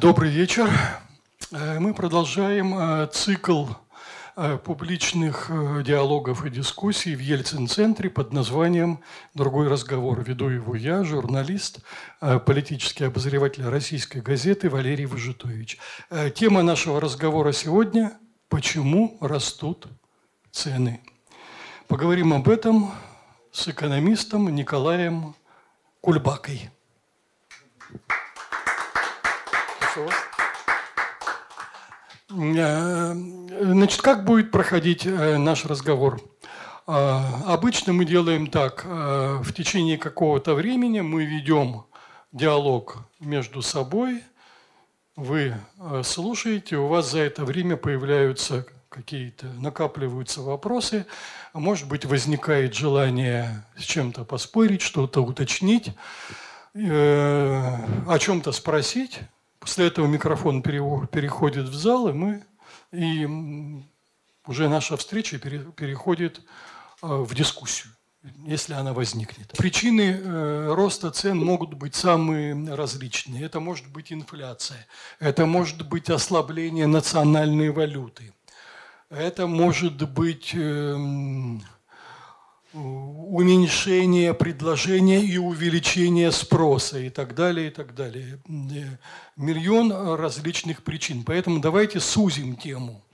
Добрый вечер. Э, мы продолжаем э, цикл э, публичных диалогов и дискуссий в Ельцин-центре под названием «Другой разговор». Веду его я, журналист, политический обозреватель российской газеты Валерий Выжитович. Тема нашего разговора сегодня – «Почему растут цены?». Поговорим об этом с экономистом Николаем Кульбакой. Прошу э, Значит, как будет проходить э, наш разговор? Э, обычно мы делаем так. В течение какого-то времени мы ведем диалог между собой. Вы слушаете, у вас за это время появляются какие-то, накапливаются вопросы. Может быть, возникает желание с чем-то поспорить, что-то уточнить, о чем-то спросить. После этого микрофон переходит в зал, и мы и уже наша встреча переходит э, в дискуссию, если она возникнет. Причины э, роста цен могут быть самые различные. Это может быть инфляция, это может быть ослабление национальной валюты, это может быть эм, уменьшение предложения и увеличение спроса и так далее, и так далее. Миллион различных причин. Поэтому давайте сузим тему.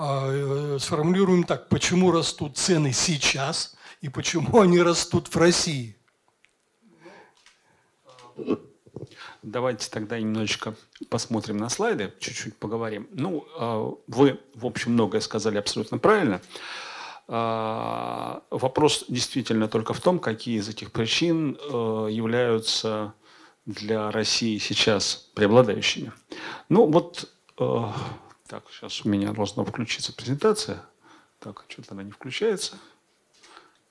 А, э, сформулируем так, почему растут цены сейчас и почему они растут в России. Давайте тогда немножечко посмотрим на слайды, чуть-чуть поговорим. Ну, а, вы, в общем, многое сказали абсолютно правильно. А, вопрос действительно только в том, какие из этих причин э, являются для России сейчас преобладающими. Ну вот, э, так, сейчас у меня должна включиться презентация. Так, что-то она не включается.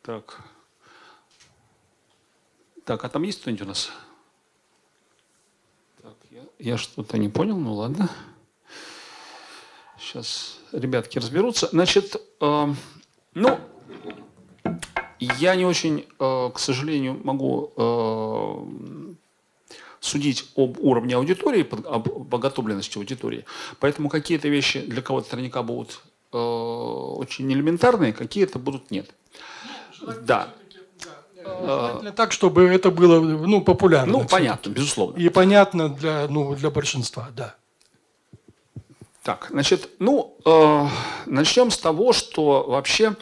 Так, так, а там есть кто-нибудь у нас? Так, я, я что-то не понял, ну ладно. Сейчас ребятки разберутся. Значит, э, ну, я не очень, э, к сожалению, могу э, судить об уровне аудитории, об подготовленности аудитории. Поэтому какие-то вещи для кого-то наверняка будут э, очень элементарные, какие-то будут нет. Да. Так, чтобы это было ну, популярно. Ну, понятно, безусловно. И понятно для, ну, для большинства, да. Так, значит, ну, э, начнем с того, что вообще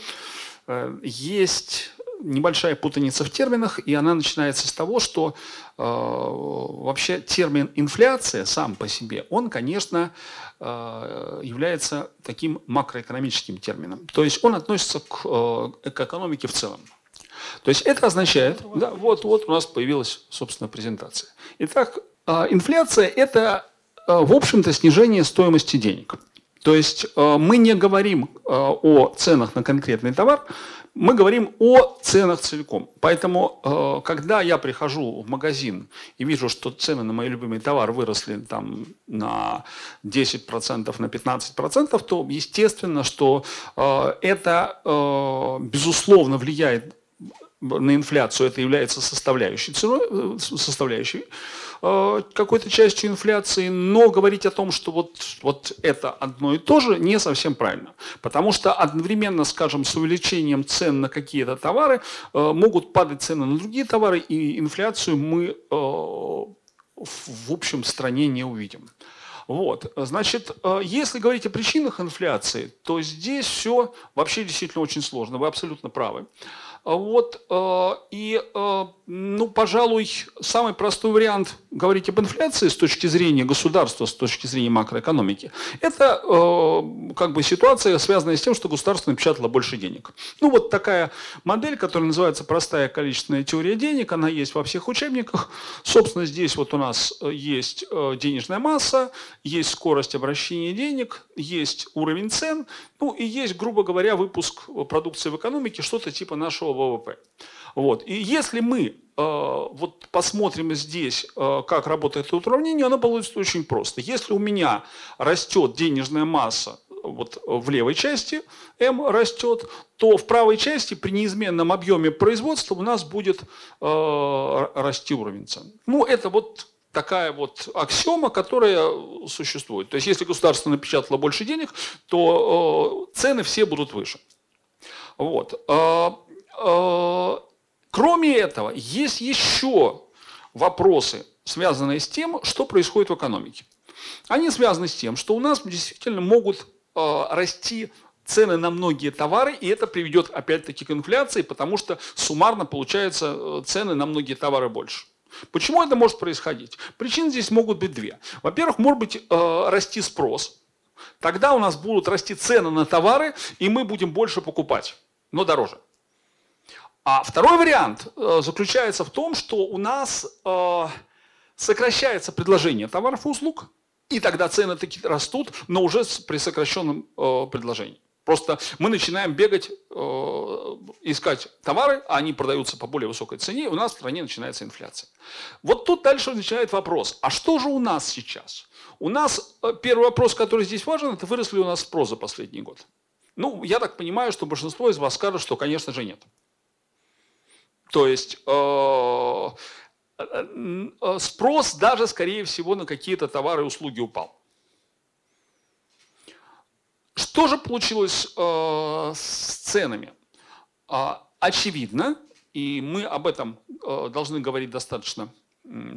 э, есть небольшая путаница в терминах, и она начинается с того, что э, вообще термин инфляция сам по себе, он, конечно, э, является таким макроэкономическим термином. То есть он относится к, э, к экономике в целом. То есть это означает, да, вот, вот у нас появилась, собственно, презентация. Итак, э, инфляция – это в общем-то, снижение стоимости денег. То есть э, мы не говорим э, о ценах на конкретный товар, мы говорим о ценах целиком. Поэтому, когда я прихожу в магазин и вижу, что цены на мои любимые товары выросли там, на 10%, на 15%, то естественно, что это, безусловно, влияет на инфляцию, это является составляющей, ценой, составляющей Э, какой-то частью инфляции, но говорить о том, что вот, вот это одно и то же, не совсем правильно. Потому что одновременно, скажем, с увеличением цен на какие-то товары э, могут падать цены на другие товары, и инфляцию мы э, в общем стране не увидим. Вот. Значит, если говорить о причинах инфляции, то здесь все вообще действительно очень сложно. Вы абсолютно правы. Вот, э, и, э, ну, пожалуй, самый простой вариант говорить об инфляции с точки зрения государства, с точки зрения макроэкономики, это э, как бы ситуация, связанная с тем, что государство напечатало больше денег. Ну, вот такая модель, которая называется простая количественная теория денег, она есть во всех учебниках. Собственно, здесь вот у нас есть денежная масса, есть скорость обращения денег, есть уровень цен, ну и есть, грубо говоря, выпуск продукции в экономике, что-то типа нашего ВВП. Вот. И если мы э, вот посмотрим здесь, э, как работает это уравнение, оно получится очень просто. Если у меня растет денежная масса вот в левой части m растет, то в правой части при неизменном объеме производства у нас будет э, расти уровень цен. Ну, это вот такая вот аксиома, которая существует. То есть, если государство напечатало больше денег, то э, цены все будут выше. Вот. Э, э, кроме этого, есть еще вопросы, связанные с тем, что происходит в экономике. Они связаны с тем, что у нас действительно могут э, расти цены на многие товары, и это приведет опять-таки к инфляции, потому что суммарно получаются э, цены на многие товары больше. Почему это может происходить? Причин здесь могут быть две. Во-первых, может быть э, расти спрос. Тогда у нас будут расти цены на товары, и мы будем больше покупать, но дороже. А второй вариант э, заключается в том, что у нас э, сокращается предложение товаров и услуг, и тогда цены таки растут, но уже при сокращенном э, предложении. Просто мы начинаем бегать, э, искать товары, а они продаются по более высокой цене, и у нас в стране начинается инфляция. Вот тут дальше возникает вопрос, а что же у нас сейчас? У нас э, первый вопрос, который здесь важен, это вырос ли у нас спрос за последний год? Ну, я так понимаю, что большинство из вас скажут, что, конечно же, нет. То есть э, э, э спрос даже, скорее всего, на какие-то товары и услуги упал. Что же получилось э, с ценами? Э, очевидно, и мы об этом э, должны говорить достаточно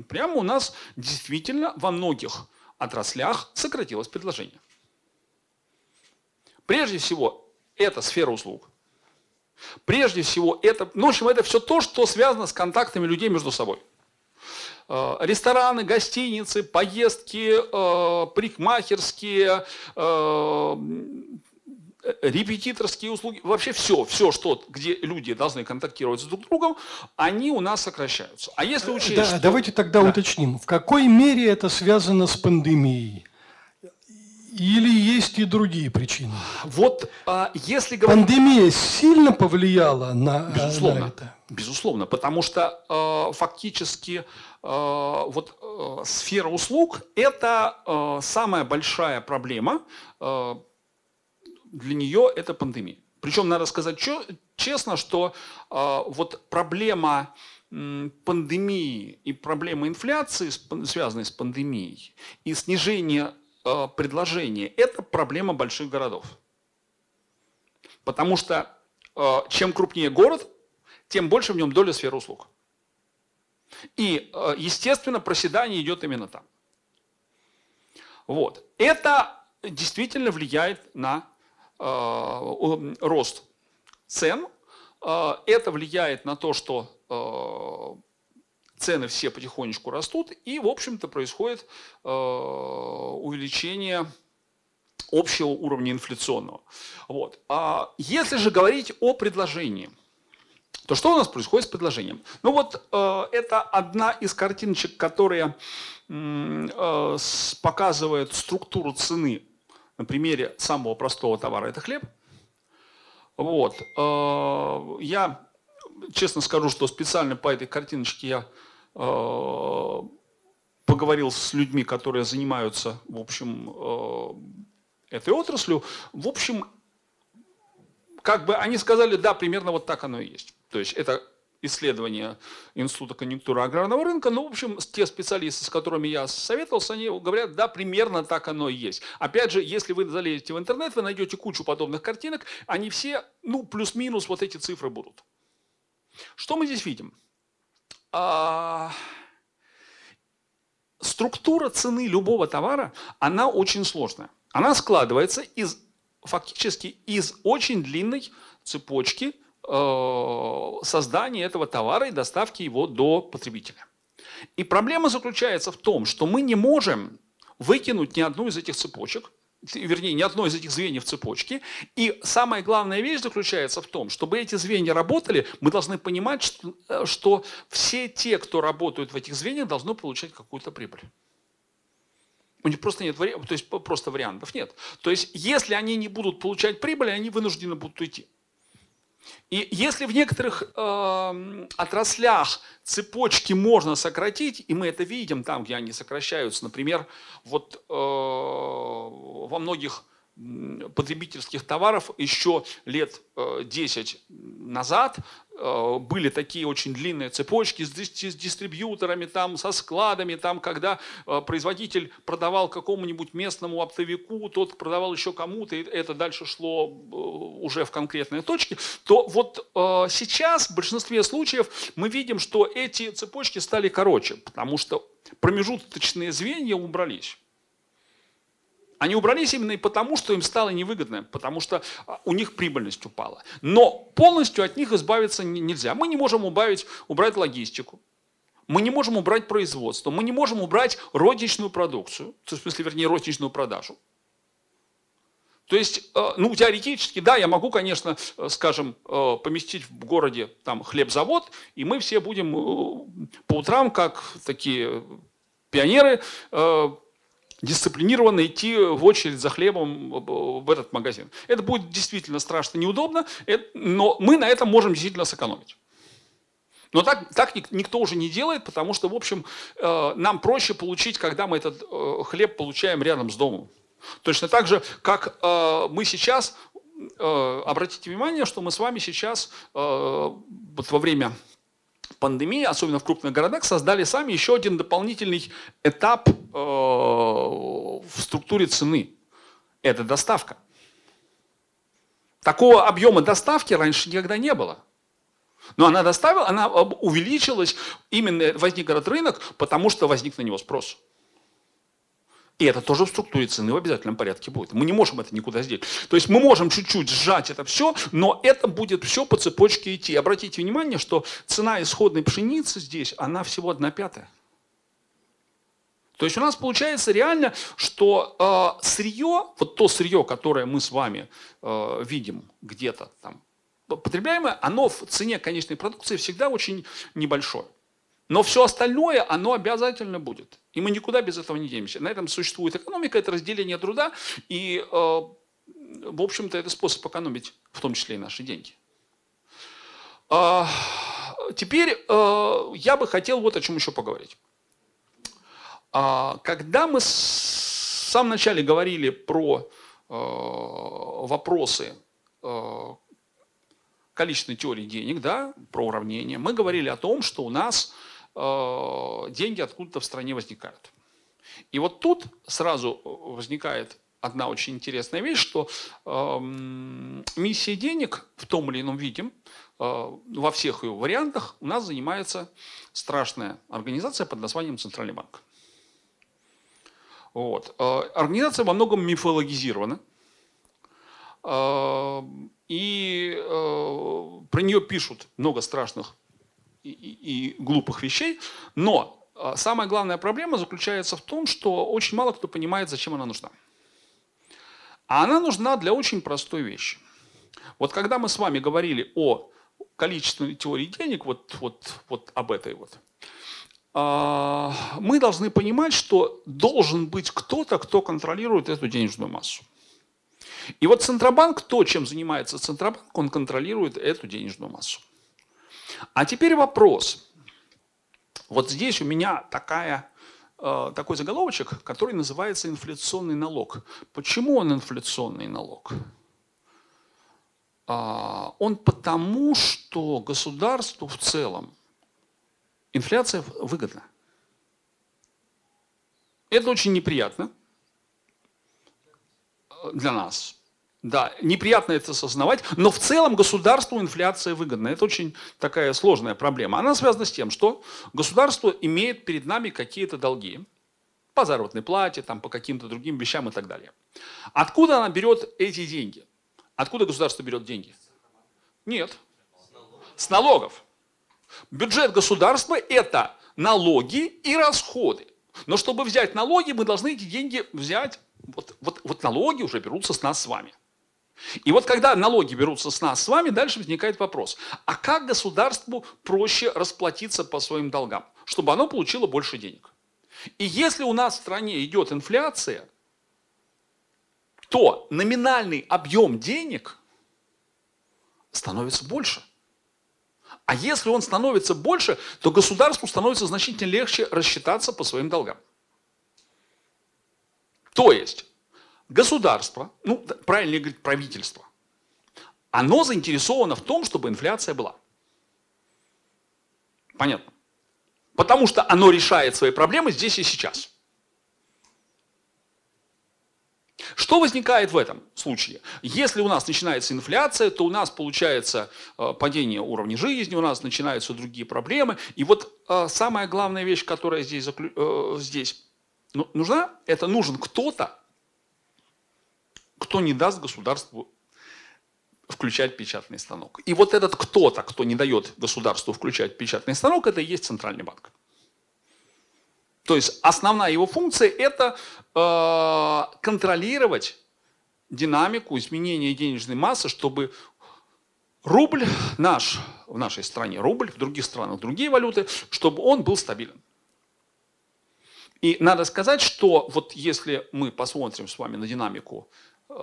прямо, у нас действительно во многих отраслях сократилось предложение. Прежде всего, это сфера услуг. Прежде всего, это, ну, в общем, это все то, что связано с контактами людей между собой. Э, рестораны, гостиницы, поездки, э, парикмахерские, э, репетиторские услуги, вообще все, все, что, где люди должны контактировать с друг другом, они у нас сокращаются. А если учесть, да, что... Давайте тогда да. уточним, в какой мере это связано с пандемией? Или есть и другие причины? Вот а, если говорить... Пандемия сильно повлияла на, Безусловно. на это? Безусловно, потому что э, фактически Э, вот э, сфера услуг – это э, самая большая проблема. Для нее это пандемия. Причем надо сказать честно, что вот проблема пандемии и проблема инфляции, связанной с пандемией, и снижение предложения – это проблема больших городов. Потому что чем крупнее город, тем больше в нем доля сферы услуг. И, э, естественно, проседание идет именно там. Вот. Это действительно влияет на э, рост цен. Э, это влияет на то, что э, цены все потихонечку растут, и, в общем-то, происходит э, увеличение общего уровня инфляционного. Вот. А если же говорить о предложении – то что у нас происходит с предложением? Ну вот э, это одна из картиночек, которая э, показывает структуру цены на примере самого простого товара – это хлеб. Вот. Э, я честно скажу, что специально по этой картиночке я поговорил с людьми, которые занимаются, в общем, э, этой отраслью. В общем, как бы они сказали, да, примерно вот так оно и есть. То есть это исследование Института конъюнктуры аграрного рынка. Ну, в общем, те специалисты, с которыми я советовался, они говорят, да, примерно так оно и есть. Опять же, если вы залезете в интернет, вы найдете кучу подобных картинок, они все, ну, плюс-минус вот эти цифры будут. Что мы здесь видим? А... Структура цены любого товара, она очень сложная. Она складывается из, фактически из очень длинной цепочки Э, создания этого товара и доставки его до потребителя. И проблема заключается в том, что мы не можем выкинуть ни одну из этих цепочек, вернее, ни одно из этих звеньев цепочки. И самая главная вещь заключается в том, чтобы эти звенья работали, мы должны понимать, что, э, что все те, кто работают в этих звеньях, должны получать какую-то прибыль. У них просто нет вариантов, то есть просто вариантов нет. То есть, если они не будут получать прибыль, они вынуждены будут уйти. И если в некоторых э, отраслях цепочки можно сократить, и мы это видим там, где они сокращаются, например, вот э, во многих потребительских товаров еще лет 10 назад Э, были такие очень длинные цепочки с дистрибьюторами, там, со складами, там, когда э, производитель продавал какому-нибудь местному оптовику, тот продавал еще кому-то, и это дальше шло э, уже в конкретные точки, то вот сейчас в большинстве случаев мы видим, что эти цепочки стали короче, потому что промежуточные звенья убрались. Они убрались именно и потому, что им стало невыгодно, потому что а, у них прибыльность упала. Но полностью от них избавиться нельзя. Мы не можем убавить, убрать логистику, мы не можем убрать производство, мы не можем убрать розничную продукцию, в смысле, вернее, розничную продажу. То есть, э, ну, теоретически, да, я могу, конечно, э, скажем, э, поместить в городе там хлебзавод, и мы все будем по утрам, как такие пионеры, дисциплинированно идти в очередь за хлебом в этот магазин. Это будет действительно страшно неудобно, но мы на этом можем действительно сэкономить. Но так, так никто уже не делает, потому что, в общем, э, нам проще получить, когда мы этот э, хлеб получаем рядом с домом. Точно так же, как э, мы сейчас, обратите внимание, что мы с вами сейчас вот во время пандемии, особенно в крупных городах, создали сами еще один дополнительный этап э, в структуре цены. Это доставка. Такого объема доставки раньше никогда не было. Но она доставила, она увеличилась, именно возник этот рынок, потому что возник на него спрос. И это тоже в структуре цены в обязательном порядке будет. Мы не можем это никуда сделать. То есть мы можем чуть-чуть сжать это все, но это будет все по цепочке идти. Обратите внимание, что цена исходной пшеницы здесь, она всего одна пятая. То есть у нас получается реально, что э, сырье, вот то сырье, которое мы с вами э, видим где-то там потребляемое, оно в цене конечной продукции всегда очень небольшое. Но все остальное, оно обязательно будет. И мы никуда без этого не денемся. На этом существует экономика, это разделение труда. И, э, в общем-то, это способ экономить, в том числе и наши деньги. Э, теперь э, я бы хотел вот о чем еще поговорить. Э, когда мы в самом начале говорили про э, вопросы количественной теории денег, да, про уравнение, мы говорили о том, что у нас деньги откуда-то в стране возникают. И вот тут сразу возникает одна очень интересная вещь, что э, миссия денег в том или ином виде, э, во всех ее вариантах, у нас занимается страшная организация под названием Центральный банк. Вот. Э, организация во многом мифологизирована. Э, и э, про нее пишут много страшных и, и, глупых вещей, но а, самая главная проблема заключается в том, что очень мало кто понимает, зачем она нужна. А она нужна для очень простой вещи. Вот когда мы с вами говорили о количественной теории денег, вот, вот, вот об этой вот, а, мы должны понимать, что должен быть кто-то, кто контролирует эту денежную массу. И вот Центробанк, то, чем занимается Центробанк, он контролирует эту денежную массу. А теперь вопрос. Вот здесь у меня такая, э, такой заголовочек, который называется инфляционный налог. Почему он инфляционный налог? А, он потому, что государству в целом инфляция выгодна. Это очень неприятно для нас. Да, неприятно это осознавать, но в целом государству инфляция выгодна. Это очень такая сложная проблема. Она связана с тем, что государство имеет перед нами какие-то долги по заработной плате, там, по каким-то другим вещам и так далее. Откуда она берет эти деньги? Откуда государство берет деньги? Нет. С налогов. Бюджет государства – это налоги и расходы. Но чтобы взять налоги, мы должны эти деньги взять, вот, вот, вот налоги уже берутся с нас с вами. И вот когда налоги берутся с нас с вами, дальше возникает вопрос, а как государству проще расплатиться по своим долгам, чтобы оно получило больше денег? И если у нас в стране идет инфляция, то номинальный объем денег становится больше. А если он становится больше, то государству становится значительно легче рассчитаться по своим долгам. То есть государство, ну, правильно говорить, правительство, оно заинтересовано в том, чтобы инфляция была. Понятно? Потому что оно решает свои проблемы здесь и сейчас. Что возникает в этом случае? Если у нас начинается инфляция, то у нас получается э, падение уровня жизни, у нас начинаются другие проблемы. И вот э, самая главная вещь, которая здесь, э, здесь ну, нужна, это нужен кто-то, кто не даст государству включать печатный станок. И вот этот кто-то, кто не дает государству включать печатный станок, это и есть центральный банк. То есть основная его функция это э, контролировать динамику изменения денежной массы, чтобы рубль наш в нашей стране, рубль, в других странах другие валюты, чтобы он был стабилен. И надо сказать, что вот если мы посмотрим с вами на динамику э,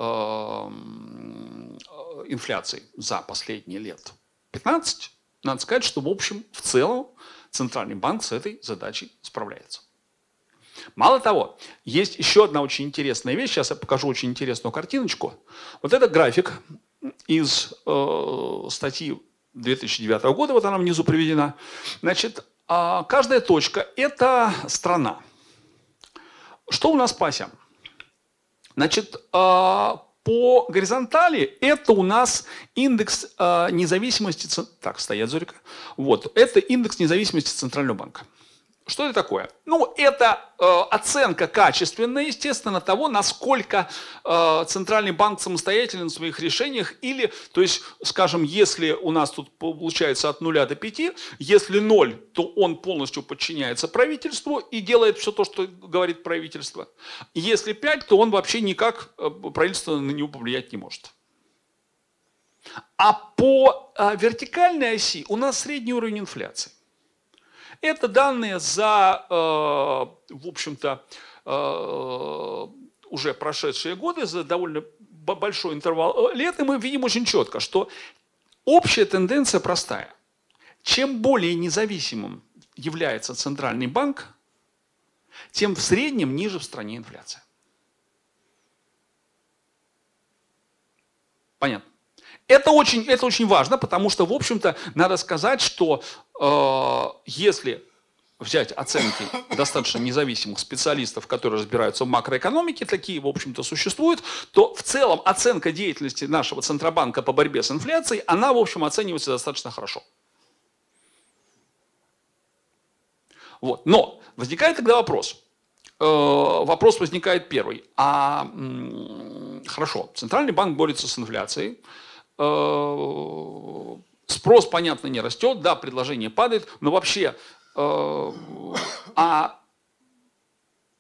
инфляции за последние лет 15, надо сказать, что в общем, в целом, Центральный банк с этой задачей справляется. Мало того, есть еще одна очень интересная вещь. Сейчас я покажу очень интересную картиночку. Вот это график из э, статьи 2009 года, вот она внизу приведена. Значит, э, каждая точка – это страна. Что у нас по осям? Значит, э, по горизонтали это у нас индекс э, независимости... Так, стоять, Зорика. Вот, это индекс независимости Центрального банка. Что это такое? Ну, это э, оценка качественная, естественно, того, насколько э, Центральный банк самостоятелен в своих решениях. Или, то есть, скажем, если у нас тут получается от 0 до 5, если 0, то он полностью подчиняется правительству и делает все то, что говорит правительство. Если 5, то он вообще никак, э, правительство на него повлиять не может. А по э, вертикальной оси у нас средний уровень инфляции. Это данные за, э, в общем-то, э, уже прошедшие годы, за довольно большой интервал э, лет, и мы видим очень четко, что общая тенденция простая. Чем более независимым является центральный банк, тем в среднем ниже в стране инфляция. Понятно? Это очень, это очень важно, потому что, в общем-то, надо сказать, что э, если взять оценки достаточно независимых специалистов, которые разбираются в макроэкономике, такие, в общем-то, существуют, то в целом оценка деятельности нашего Центробанка по борьбе с инфляцией, она, в общем, оценивается достаточно хорошо. Вот. Но возникает тогда вопрос. Э, вопрос возникает первый. А хорошо, Центральный банк борется с инфляцией, спрос, понятно, не растет, да, предложение падает, но вообще, э, а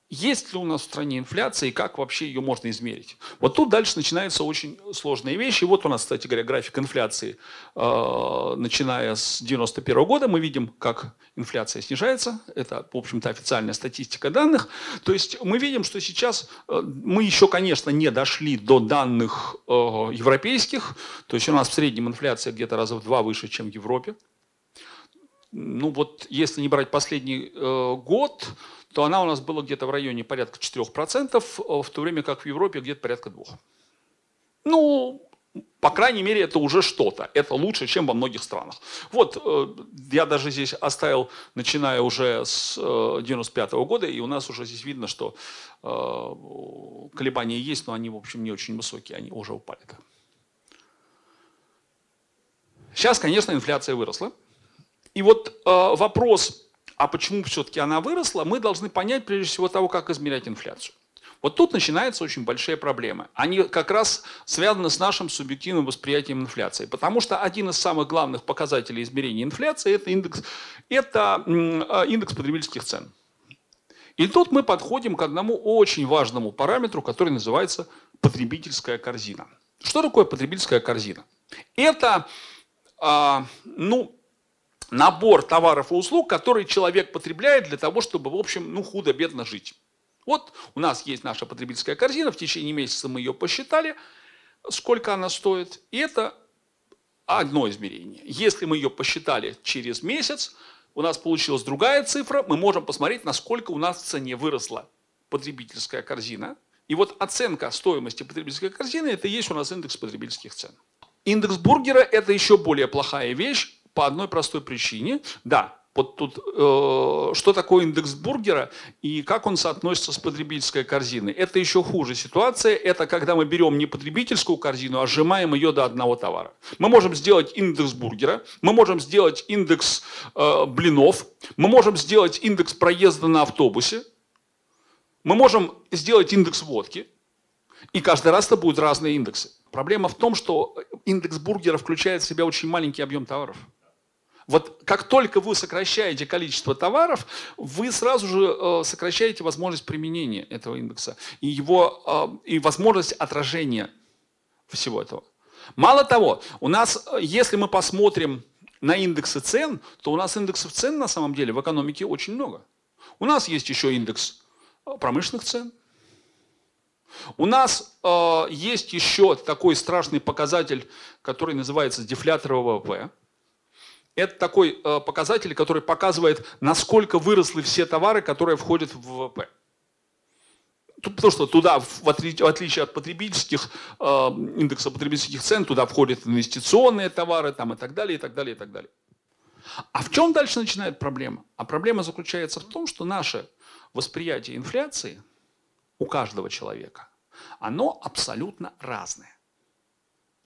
есть ли у нас в стране инфляция и как вообще ее можно измерить? Вот тут дальше начинаются очень сложные вещи. Вот у нас, кстати говоря, график инфляции, э, начиная с 91 года, мы видим, как инфляция снижается. Это, в общем-то, официальная статистика данных. То есть мы видим, что сейчас э, мы еще, конечно, не дошли до данных э, европейских. То есть у нас в среднем инфляция где-то раза в два выше, чем в Европе. Ну вот, если не брать последний год, то она у нас была где-то в районе порядка 4%, э, в то время как в Европе где-то порядка 2%. Ну, по крайней мере, это уже что-то. Это лучше, чем во многих странах. Вот, э, я даже здесь оставил, начиная уже с 95 э, -го года, и у нас уже здесь видно, что колебания есть, но они, в общем, не очень высокие, они уже упали. Сейчас, конечно, инфляция выросла. И вот вопрос а почему все-таки она выросла, мы должны понять прежде всего того, как измерять инфляцию. Вот тут начинаются очень большие проблемы. Они как раз связаны с нашим субъективным восприятием инфляции. Потому что один из самых главных показателей измерения инфляции – это индекс, это индекс потребительских цен. И тут мы подходим к одному очень важному параметру, который называется потребительская корзина. Что такое потребительская корзина? Это, а, ну, набор товаров и услуг, которые человек потребляет для того, чтобы, в общем, ну, худо-бедно жить. Вот у нас есть наша потребительская корзина, в течение месяца мы ее посчитали, сколько она стоит, и это одно измерение. Если мы ее посчитали через месяц, у нас получилась другая цифра, мы можем посмотреть, насколько у нас в цене выросла потребительская корзина, И вот оценка стоимости потребительской корзины – это есть у нас индекс потребительских цен. Индекс бургера – это еще более плохая вещь по одной простой причине. Да, вот тут, э, что такое индекс бургера и как он соотносится с потребительской корзиной. Это еще хуже ситуация. Это когда мы берем не потребительскую корзину, а сжимаем ее до одного товара. Мы можем сделать индекс бургера, мы можем сделать индекс э, блинов, мы можем сделать индекс проезда на автобусе, мы можем сделать индекс водки, и каждый раз это будут разные индексы. Проблема в том, что индекс бургера включает в себя очень маленький объем товаров. Вот как только вы сокращаете количество товаров, вы сразу же э, сокращаете возможность применения этого индекса и, его, э, и возможность отражения всего этого. Мало того, у нас, э, если мы посмотрим на индексы цен, то у нас индексов цен на самом деле в экономике очень много. У нас есть еще индекс промышленных цен. У нас э, есть еще такой страшный показатель, который называется дефлятор ВВП. Это такой э, показатель, который показывает, насколько выросли все товары, которые входят в ВВП. Потому что туда, в отличие от потребительских, э, индекса потребительских цен, туда входят инвестиционные товары там, и так далее, и так далее, и так далее. А в чем дальше начинает проблема? А проблема заключается в том, что наше восприятие инфляции у каждого человека, оно абсолютно разное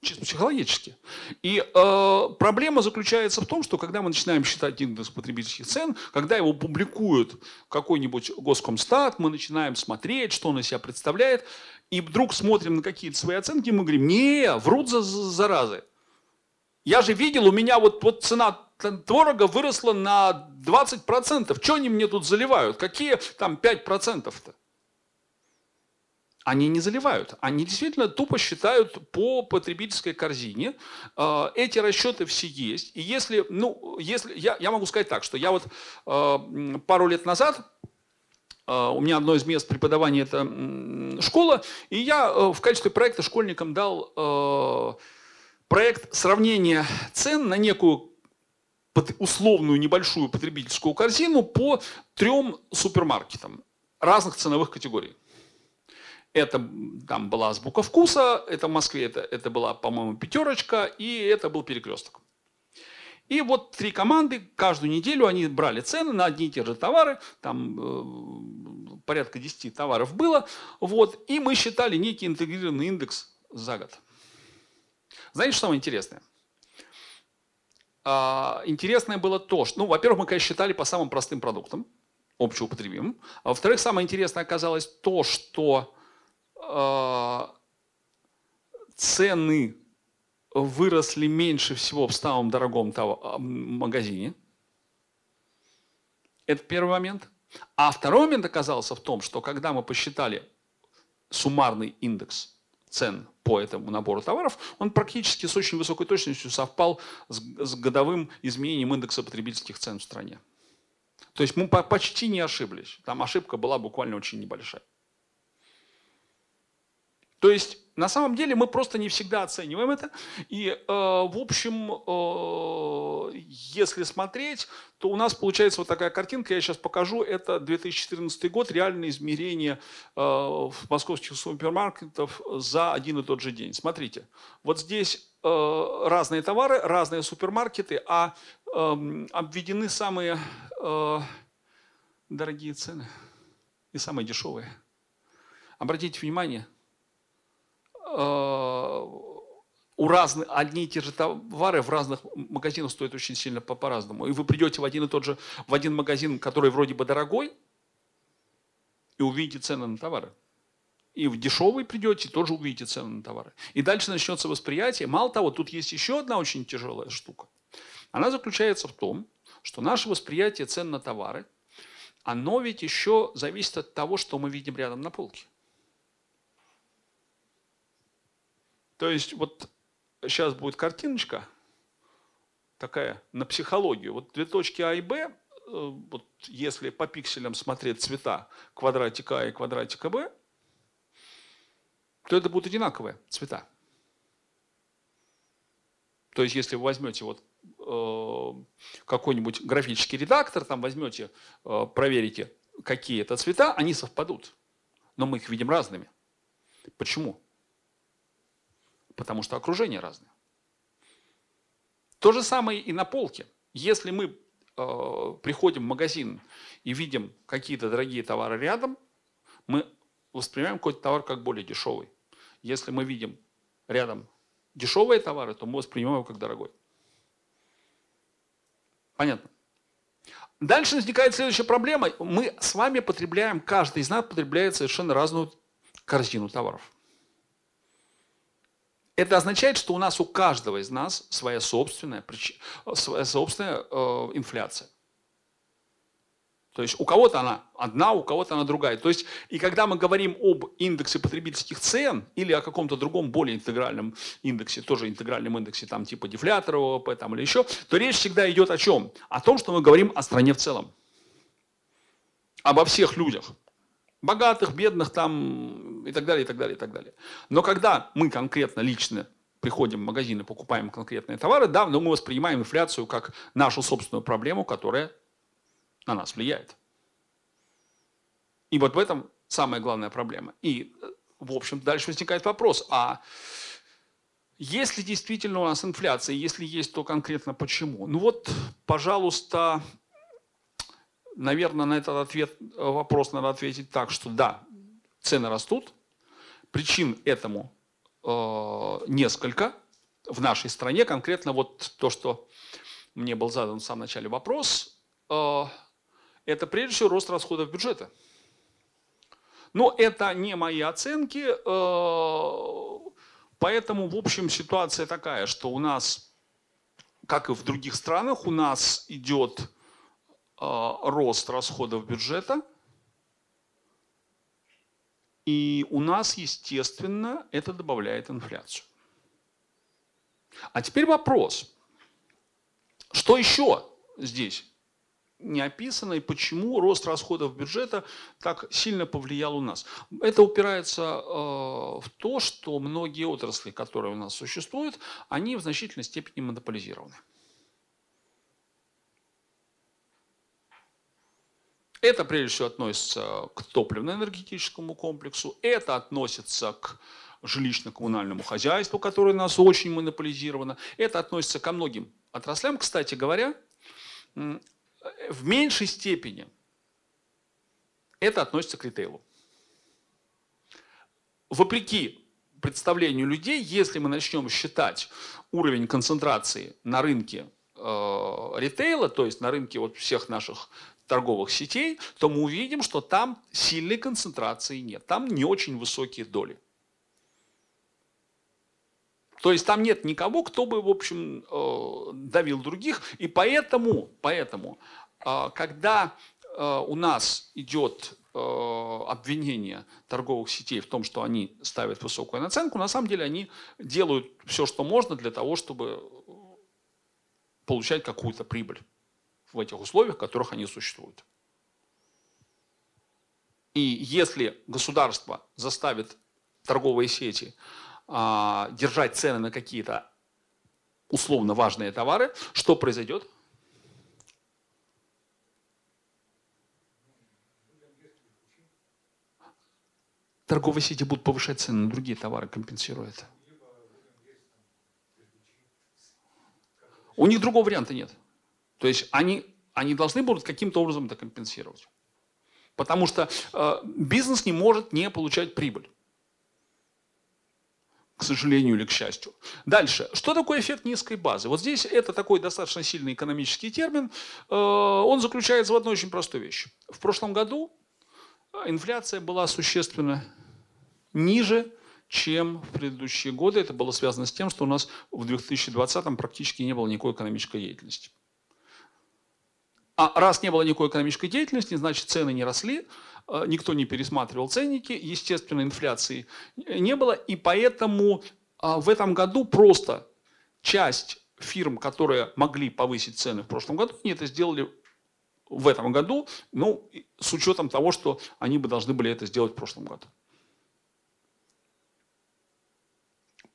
чисто психологически. И э, проблема заключается в том, что когда мы начинаем считать индекс потребительских цен, когда его публикуют какой-нибудь госкомстат, мы начинаем смотреть, что он из себя представляет, и вдруг смотрим на какие-то свои оценки, мы говорим, не, врут за заразы. Я же видел, у меня вот, вот цена творога выросла на 20%. Что они мне тут заливают? Какие там 5%-то? Они не заливают. Они действительно тупо считают по потребительской корзине. А, эти расчеты все есть. И если, ну, если я, я могу сказать так, что я вот а, пару лет назад а, у меня одно из мест преподавания это школа, и я в качестве проекта школьникам дал проект сравнения цен на некую условную небольшую потребительскую корзину по трем супермаркетам разных ценовых категорий. Это там была азбука вкуса, это в Москве это, это была, по-моему, пятерочка, и это был перекресток. И вот три команды, каждую неделю они брали цены на одни и те же товары, там э, порядка 10 товаров было, вот, и мы считали некий интегрированный индекс за год. Знаете, что самое интересное? А, интересное было то, что, ну, во-первых, мы, конечно, считали по самым простым продуктам, общеупотребимым, а во-вторых, самое интересное оказалось то, что цены выросли меньше всего в самом дорогом а, магазине. Это первый момент. А второй момент оказался в том, что когда мы посчитали суммарный индекс цен по этому набору товаров, он практически с очень высокой точностью совпал с годовым изменением индекса потребительских цен в стране. То есть мы почти не ошиблись. Там ошибка была буквально очень небольшая. То есть на самом деле мы просто не всегда оцениваем это. И, э, в общем, э, если смотреть, то у нас получается вот такая картинка, я сейчас покажу, это 2014 год, реальное измерение э, московских супермаркетов за один и тот же день. Смотрите, вот здесь э, разные товары, разные супермаркеты, а э, обведены самые э, дорогие цены и самые дешевые. Обратите внимание – у разных, одни и те же товары в разных магазинах стоят очень сильно по- по-разному. И вы придете в один и тот же, в один магазин, который вроде бы дорогой, и увидите цены на товары. И в дешевый придете, тоже увидите цены на товары. И дальше начнется восприятие. Мало того, тут есть еще одна очень тяжелая штука. Она заключается в том, что наше восприятие цен на товары, оно ведь еще зависит от того, что мы видим рядом на полке. То есть вот сейчас будет картиночка такая на психологию. Вот две точки А и Б, э, вот если по пикселям смотреть цвета квадратика А и квадратика Б, то это будут одинаковые цвета. То есть, если вы возьмете вот э, какой-нибудь графический редактор, там возьмете, э, проверите, какие это цвета, они совпадут. Но мы их видим разными. Почему? Потому что окружение разное. То же самое и на полке. Если мы э, приходим в магазин и видим какие-то дорогие товары рядом, мы воспринимаем какой-то товар как более дешевый. Если мы видим рядом дешевые товары, то мы воспринимаем его как дорогой. Понятно? Дальше возникает следующая проблема. Мы с вами потребляем, каждый из нас потребляет совершенно разную корзину товаров. Это означает, что у нас у каждого из нас своя собственная, своя собственная э, инфляция. То есть у кого-то она одна, у кого-то она другая. То есть и когда мы говорим об индексе потребительских цен или о каком-то другом более интегральном индексе, тоже интегральном индексе, там типа дефлятора ВВП там, или еще, то речь всегда идет о чем? О том, что мы говорим о стране в целом. Обо всех людях. Богатых, бедных там и так далее, и так далее, и так далее. Но когда мы конкретно, лично приходим в магазин и покупаем конкретные товары, да, но мы воспринимаем инфляцию как нашу собственную проблему, которая на нас влияет. И вот в этом самая главная проблема. И, в общем, дальше возникает вопрос, а если действительно у нас инфляция, если есть, то конкретно почему? Ну вот, пожалуйста, наверное, на этот ответ, вопрос надо ответить так, что да, цены растут, причин этому э, несколько в нашей стране, конкретно вот то, что мне был задан в самом начале вопрос, э, это прежде всего рост расходов бюджета. Но это не мои оценки, э, поэтому, в общем, ситуация такая, что у нас, как и в других странах, у нас идет э, рост расходов бюджета, и у нас, естественно, это добавляет инфляцию. А теперь вопрос, что еще здесь не описано и почему рост расходов бюджета так сильно повлиял у нас. Это упирается э, в то, что многие отрасли, которые у нас существуют, они в значительной степени монополизированы. Это прежде всего относится к топливно-энергетическому комплексу, это относится к жилищно-коммунальному хозяйству, которое у нас очень монополизировано, это относится ко многим отраслям. Кстати говоря, в меньшей степени это относится к ритейлу. Вопреки представлению людей, если мы начнем считать уровень концентрации на рынке э, ритейла, то есть на рынке вот всех наших торговых сетей, то мы увидим, что там сильной концентрации нет. Там не очень высокие доли. То есть там нет никого, кто бы, в общем, э, давил других. И поэтому, поэтому э, когда э, у нас идет обвинение торговых сетей в том, что они ставят высокую наценку, на самом деле они делают все, что можно для того, чтобы получать какую-то прибыль в этих условиях, в которых они существуют. И если государство заставит торговые сети а, держать цены на какие-то условно важные товары, что произойдет? Торговые сети будут повышать цены на другие товары, компенсируя это. У них другого варианта нет. То есть они, они должны будут каким-то образом это компенсировать. Потому что э, бизнес не может не получать прибыль к сожалению или к счастью. Дальше. Что такое эффект низкой базы? Вот здесь это такой достаточно сильный экономический термин. Э, он заключается в одной очень простой вещи. В прошлом году э, инфляция была существенно ниже, чем в предыдущие годы. Это было связано с тем, что у нас в 2020 практически не было никакой экономической деятельности. А раз не было никакой экономической деятельности, значит цены не росли, э, никто не пересматривал ценники, естественно, инфляции не было, и поэтому а, в этом году просто часть фирм, которые могли повысить цены в прошлом году, они это сделали в этом году, ну, с учетом того, что они бы должны были это сделать в прошлом году.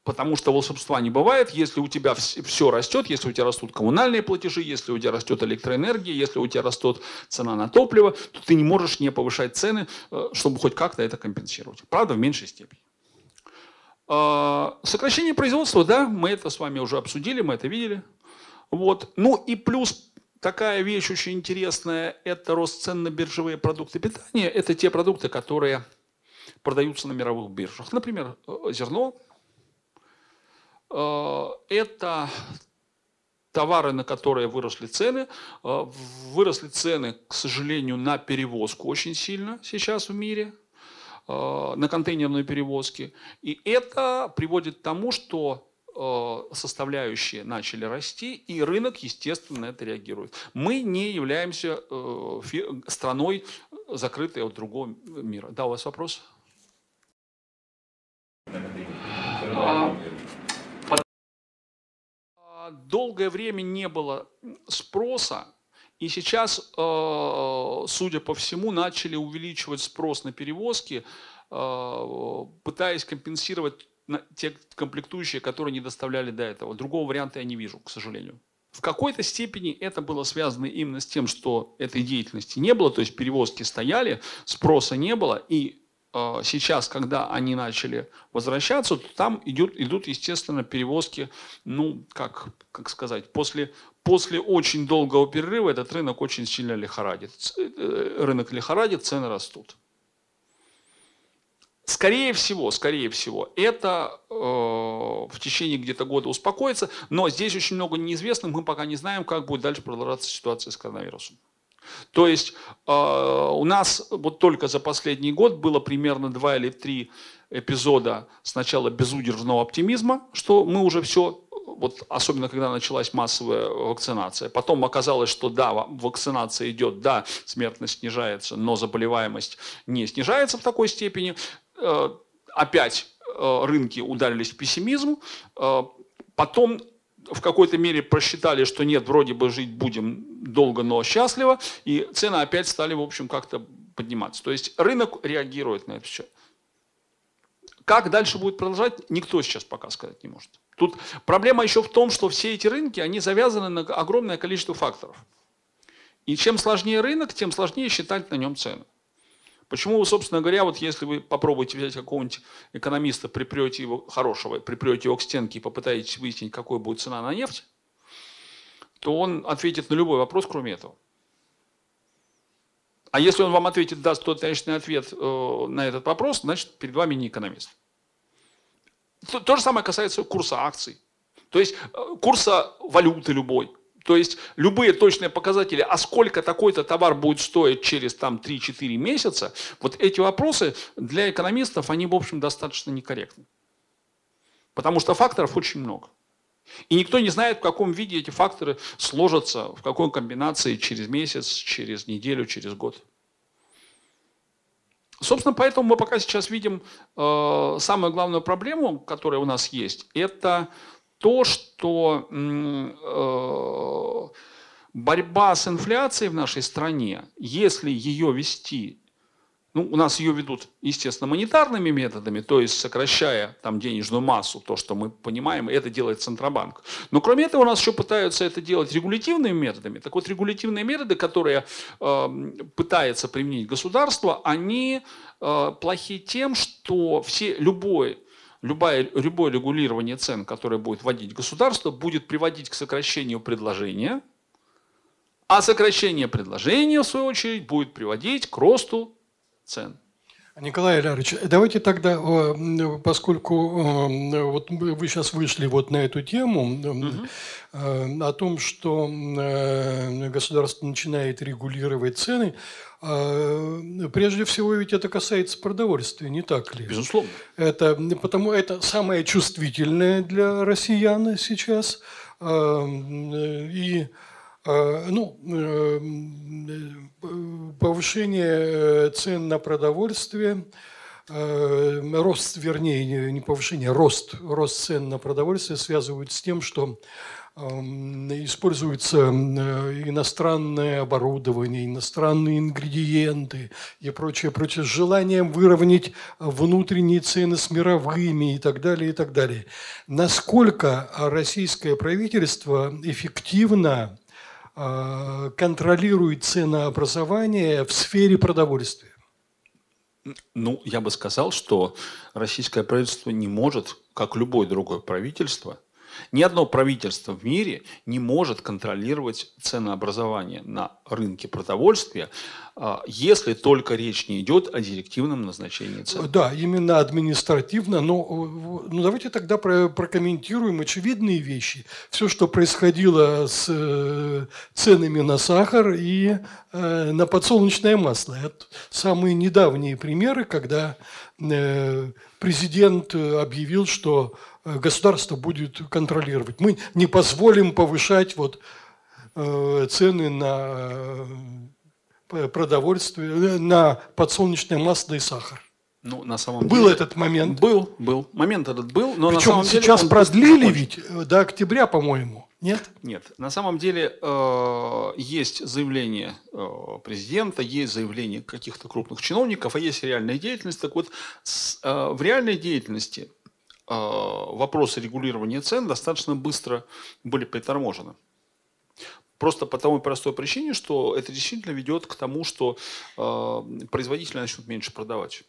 Потому что волшебства не бывает, если у тебя все растет, если у тебя растут коммунальные платежи, если у тебя растет электроэнергия, если у тебя растет цена на топливо, то ты не можешь не повышать цены, э, чтобы хоть как-то это компенсировать. Правда, в меньшей степени. А, сокращение производства, да, мы это с вами уже обсудили, мы это видели. Вот. Ну и плюс такая вещь очень интересная, это рост цен на биржевые продукты питания. Это те продукты, которые продаются на мировых биржах. Например, э, зерно. Э, это товары, на которые выросли цены. Э, выросли цены, к сожалению, на перевозку очень сильно сейчас в мире, на контейнерные перевозки. И это приводит к тому, что составляющие начали расти, и рынок, естественно, это реагирует. Мы не являемся страной, закрытой от другого мира. Да, у вас вопрос? Долгое время не было спроса, и сейчас, э, судя по всему, начали увеличивать спрос на перевозки, э, пытаясь компенсировать те комплектующие, которые не доставляли до этого. Другого варианта я не вижу, к сожалению. В какой-то степени это было связано именно с тем, что этой деятельности не было, то есть перевозки стояли, спроса не было, и сейчас, когда они начали возвращаться, то там идут, идут естественно, перевозки, ну, как, как сказать, после, после очень долгого перерыва этот рынок очень сильно лихорадит. Э, рынок лихорадит, цены растут. Скорее всего, скорее всего, это э, в течение где-то года успокоится, но здесь очень много неизвестных, мы пока не знаем, как будет дальше продолжаться ситуация с коронавирусом. То есть э, у нас вот только за последний год было примерно два или три эпизода сначала безудержного оптимизма, что мы уже все, вот особенно когда началась массовая вакцинация. Потом оказалось, что да, вакцинация идет, да, смертность снижается, но заболеваемость не снижается в такой степени. Э, опять э, рынки ударились в пессимизм. Э, потом в какой-то мере просчитали, что нет, вроде бы жить будем долго, но счастливо, и цены опять стали, в общем, как-то подниматься. То есть рынок реагирует на это все. Как дальше будет продолжать, никто сейчас пока сказать не может. Тут проблема еще в том, что все эти рынки, они завязаны на огромное количество факторов. И чем сложнее рынок, тем сложнее считать на нем цены. Почему собственно говоря, вот если вы попробуете взять какого-нибудь экономиста, припрете его, хорошего, припрете его к стенке и попытаетесь выяснить, какой будет цена на нефть, то он ответит на любой вопрос, кроме этого. А если он вам ответит, даст тот точный ответ э, на этот вопрос, значит, перед вами не экономист. То, то же самое касается курса акций. То есть э, курса валюты любой. То есть любые точные показатели, а сколько такой-то товар будет стоить через там 3-4 месяца, вот эти вопросы для экономистов, они, в общем, достаточно некорректны. Потому что факторов очень много. И никто не знает, в каком виде эти факторы сложатся, в какой комбинации через месяц, через неделю, через год. Собственно, поэтому мы пока сейчас видим э, самую главную проблему, которая у нас есть, это то, что э, борьба с инфляцией в нашей стране, если ее вести, ну, у нас ее ведут, естественно, монетарными методами, то есть сокращая там денежную массу, то, что мы понимаем, это делает Центробанк. Но кроме этого у нас еще пытаются это делать регулятивными методами. Так вот, регулятивные методы, которые э, пытается применить государство, они э, плохи тем, что все, любой любое, любое регулирование цен, которое будет вводить государство, будет приводить к сокращению предложения, а сокращение предложения, в свою очередь, будет приводить к росту цен. Николай Лярович, давайте тогда, поскольку вот вы сейчас вышли вот на эту тему, угу. о том, что э, государство начинает регулировать цены, прежде всего ведь это касается продовольствия, не так ли? Безусловно. Это, потому это самое чувствительное для россиян сейчас. И а, ну, э, повышение цен на продовольствие, рост, вернее, не повышение, рост, рост цен на продовольствие связывают с тем, что используется э, иностранное оборудование, иностранные ингредиенты и прочее, прочее, с желанием выровнять внутренние цены с мировыми и так далее, и так далее. Насколько российское правительство эффективно э, контролирует ценообразование в сфере продовольствия? Ну, я бы сказал, что российское правительство не может, как любое другое правительство, ни одно правительство в мире не может контролировать ценообразование на рынке продовольствия, а, если только речь не идет о директивном назначении цен. Да, именно административно. Но ну, давайте тогда прокомментируем очевидные вещи. Все, что происходило с э, ценами на сахар и э, на подсолнечное масло. Это самые недавние примеры, когда э, президент объявил, что Э, государство будет контролировать. Мы не позволим повышать вот э, цены на э, продовольствие, на подсолнечное масло и сахар. Ну, на самом был деле, этот момент. Был, был. Момент этот был, но Причем на самом сейчас деле продлили ведь до октября, по-моему. Нет? Нет. На самом деле э, есть заявление э, президента, есть заявление каких-то крупных чиновников, а есть реальная деятельность. Так вот, с, э, в реальной деятельности вопросы регулирования цен достаточно быстро были приторможены. Просто по тому простой причине, что это действительно ведет к тому, что э, производители начнут меньше продавать.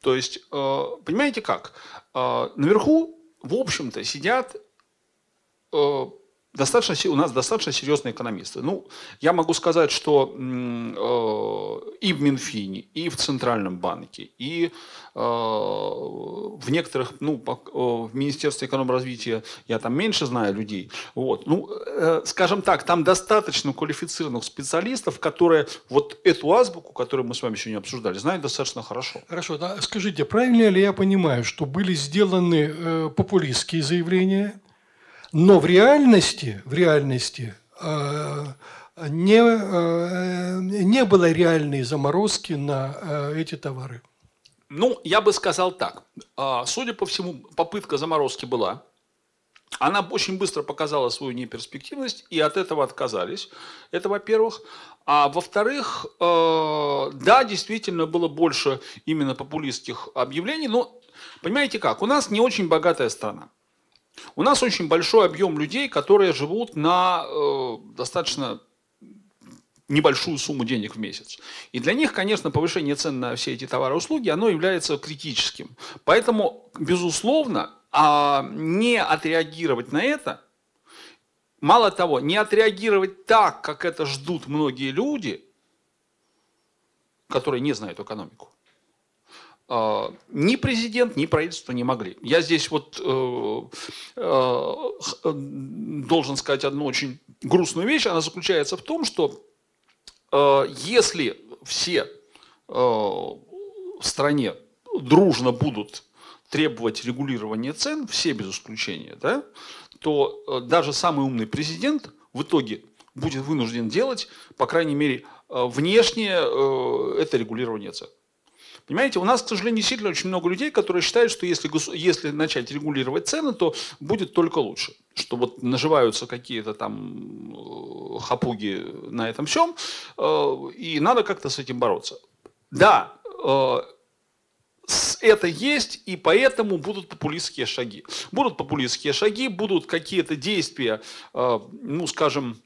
То есть, э, понимаете как? Э, наверху, в общем-то, сидят э, достаточно, у нас достаточно серьезные экономисты. Ну, я могу сказать, что э, и в Минфине, и в Центральном банке, и э, в некоторых, ну, в Министерстве экономразвития я там меньше знаю людей. Вот. Ну, э, скажем так, там достаточно квалифицированных специалистов, которые вот эту азбуку, которую мы с вами сегодня обсуждали, знают достаточно хорошо. Хорошо. Да, скажите, правильно ли я понимаю, что были сделаны э, популистские заявления, но в реальности, в реальности э, не, э, не было реальной заморозки на э, эти товары. Ну, я бы сказал так. А, судя по всему, попытка заморозки была. Она очень быстро показала свою неперспективность, и от этого отказались. Это во-первых. А во-вторых, да, действительно было больше именно популистских объявлений. Но понимаете как, у нас не очень богатая страна. У нас очень большой объем людей, которые живут на э, достаточно небольшую сумму денег в месяц. И для них, конечно, повышение цен на все эти товары и услуги, оно является критическим. Поэтому, безусловно, а не отреагировать на это, мало того, не отреагировать так, как это ждут многие люди, которые не знают экономику, ни президент, ни правительство не могли. Я здесь вот э, э, должен сказать одну очень грустную вещь. Она заключается в том, что э, если все в стране дружно будут требовать регулирования цен, все без исключения, да, то даже самый умный президент в итоге будет вынужден делать, по крайней мере, внешнее это регулирование цен. Понимаете, у нас, к сожалению, действительно очень много людей, которые считают, что если, если начать регулировать цены, то будет только лучше. Что вот наживаются какие-то там э, хапуги на этом всем, э, и надо как-то с этим бороться. Да, э, это есть, и поэтому будут популистские шаги. Будут популистские шаги, будут какие-то действия, ну, скажем,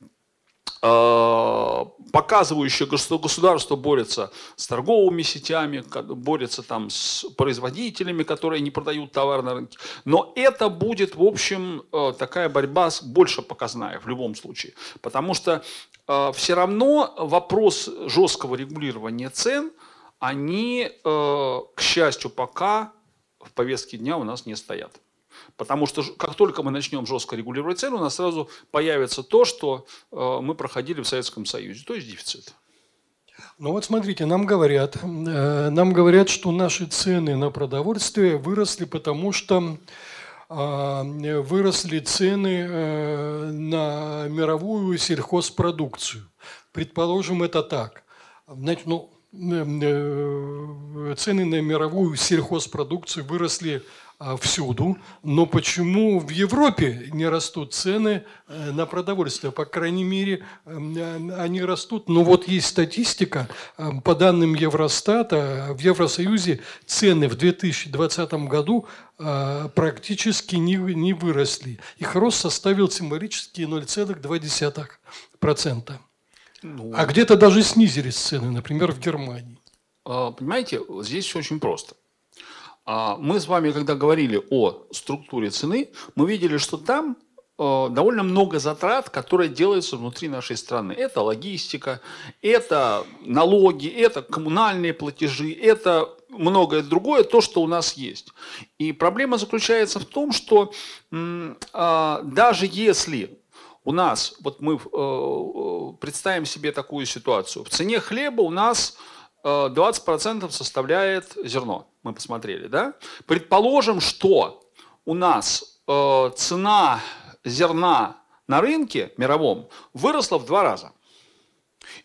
показывающее, что государство борется с торговыми сетями, борется там с производителями, которые не продают товар на рынке. Но это будет, в общем, э, такая борьба больше показная в любом случае. Потому что э, все равно вопрос жесткого регулирования цен, они, к счастью, пока в повестке дня у нас не стоят. Потому что как только мы начнем жестко регулировать цены, у нас сразу появится то, что э, мы проходили в Советском Союзе, то есть дефицит. Ну вот смотрите, нам говорят, э, нам говорят, что наши цены на продовольствие выросли, потому что э, выросли цены на мировую сельхозпродукцию. Предположим, это так. Значит, ну, цены на мировую сельхозпродукцию выросли всюду, но почему в Европе не растут цены э, на продовольствие? По крайней мере, э, они растут. Но вот есть статистика, э, по данным Евростата, в Евросоюзе цены в 2020 году практически не, не выросли. Их рост составил символические 0,2%. Ну, а где-то даже снизились цены, например, в Германии. А, Понимаете, здесь все очень просто. А, Мы с вами, когда говорили о структуре цены, мы видели, что там э, довольно много затрат, которые делаются внутри нашей страны. Это логистика, это налоги, это коммунальные платежи, это многое другое, то, что у нас есть. И проблема заключается в том, что а, даже если у нас, вот мы э, э, представим себе такую ситуацию, в цене хлеба у нас 20% составляет зерно, мы посмотрели, да? Предположим, что у нас э, цена зерна на рынке мировом выросла в два раза.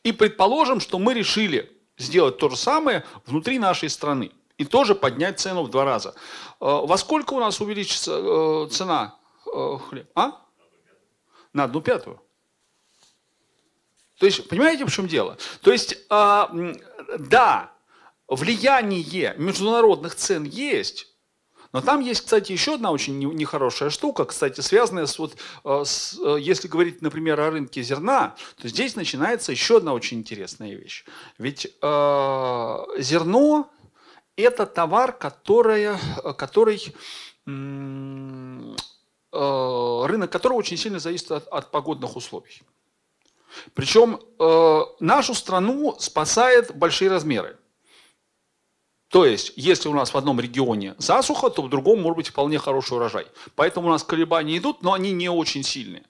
И предположим, что мы решили сделать то же самое внутри нашей страны и тоже поднять цену в два раза. Э, Во сколько у нас увеличится э, цена э, хлеба? А? На одну пятую. То есть, понимаете, в чем дело? То есть, а, да, влияние международных цен есть, но там есть, кстати, еще одна очень не- нехорошая штука, кстати, связанная с, вот, э, с, э, если говорить, например, о рынке зерна, то здесь начинается еще одна очень интересная вещь. Ведь э, зерно – это товар, которое, который, э, рынок которого очень сильно зависит от, от погодных условий. Причем э, нашу страну спасает большие размеры. То есть, если у нас в одном регионе засуха, то в другом может быть вполне хороший урожай. Поэтому у нас колебания идут, но они не очень сильные.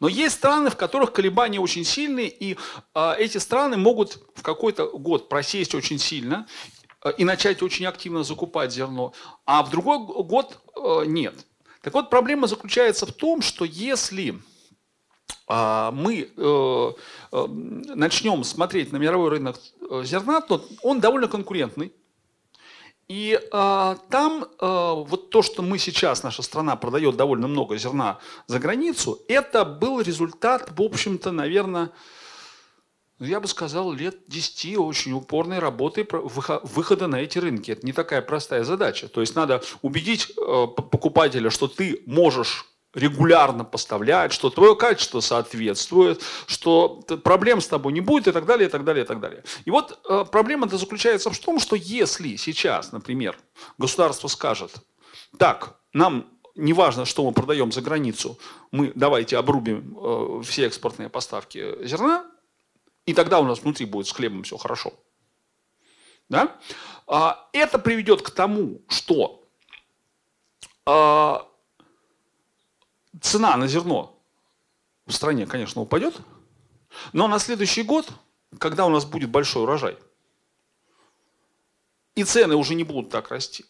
Но есть страны, в которых колебания очень сильные, и а, эти страны могут в какой-то год просесть очень сильно э, и начать очень активно закупать зерно, а в другой год э, нет. Так вот, проблема заключается в том, что если мы э, э, начнем смотреть на мировой рынок э, зерна, то он довольно конкурентный. И а, там а, вот то, что мы сейчас, наша страна продает довольно много зерна за границу, это был результат, в общем-то, наверное, я бы сказал, лет 10 очень упорной работы выхода на эти рынки. Это не такая простая задача. То есть надо убедить покупателя, что ты можешь регулярно поставлять, что твое качество соответствует, что проблем с тобой не будет и так далее, и так далее, и так далее. И вот э, проблема-то заключается в том, что если сейчас, например, государство скажет, так, нам не важно, что мы продаем за границу, мы давайте обрубим э, все экспортные поставки зерна, и тогда у нас внутри будет с хлебом все хорошо. Да? А, Это приведет к тому, что а, цена на зерно в стране, конечно, упадет, но на следующий год, когда у нас будет большой урожай, и цены уже не будут так расти,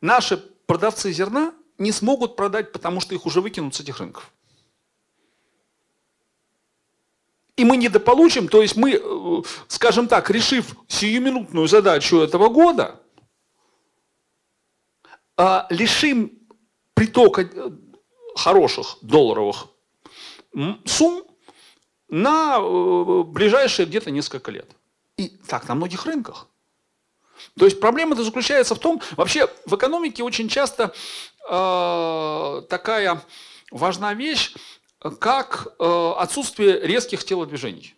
наши продавцы зерна не смогут продать, потому что их уже выкинут с этих рынков. И мы недополучим, то есть мы, э, скажем так, решив сиюминутную задачу этого года, а, лишим притока э, хороших долларовых сумм на э, ближайшие где-то несколько лет. И так на многих рынках. То есть проблема-то заключается в том, вообще в экономике очень часто э, такая важна вещь, как э, отсутствие резких телодвижений.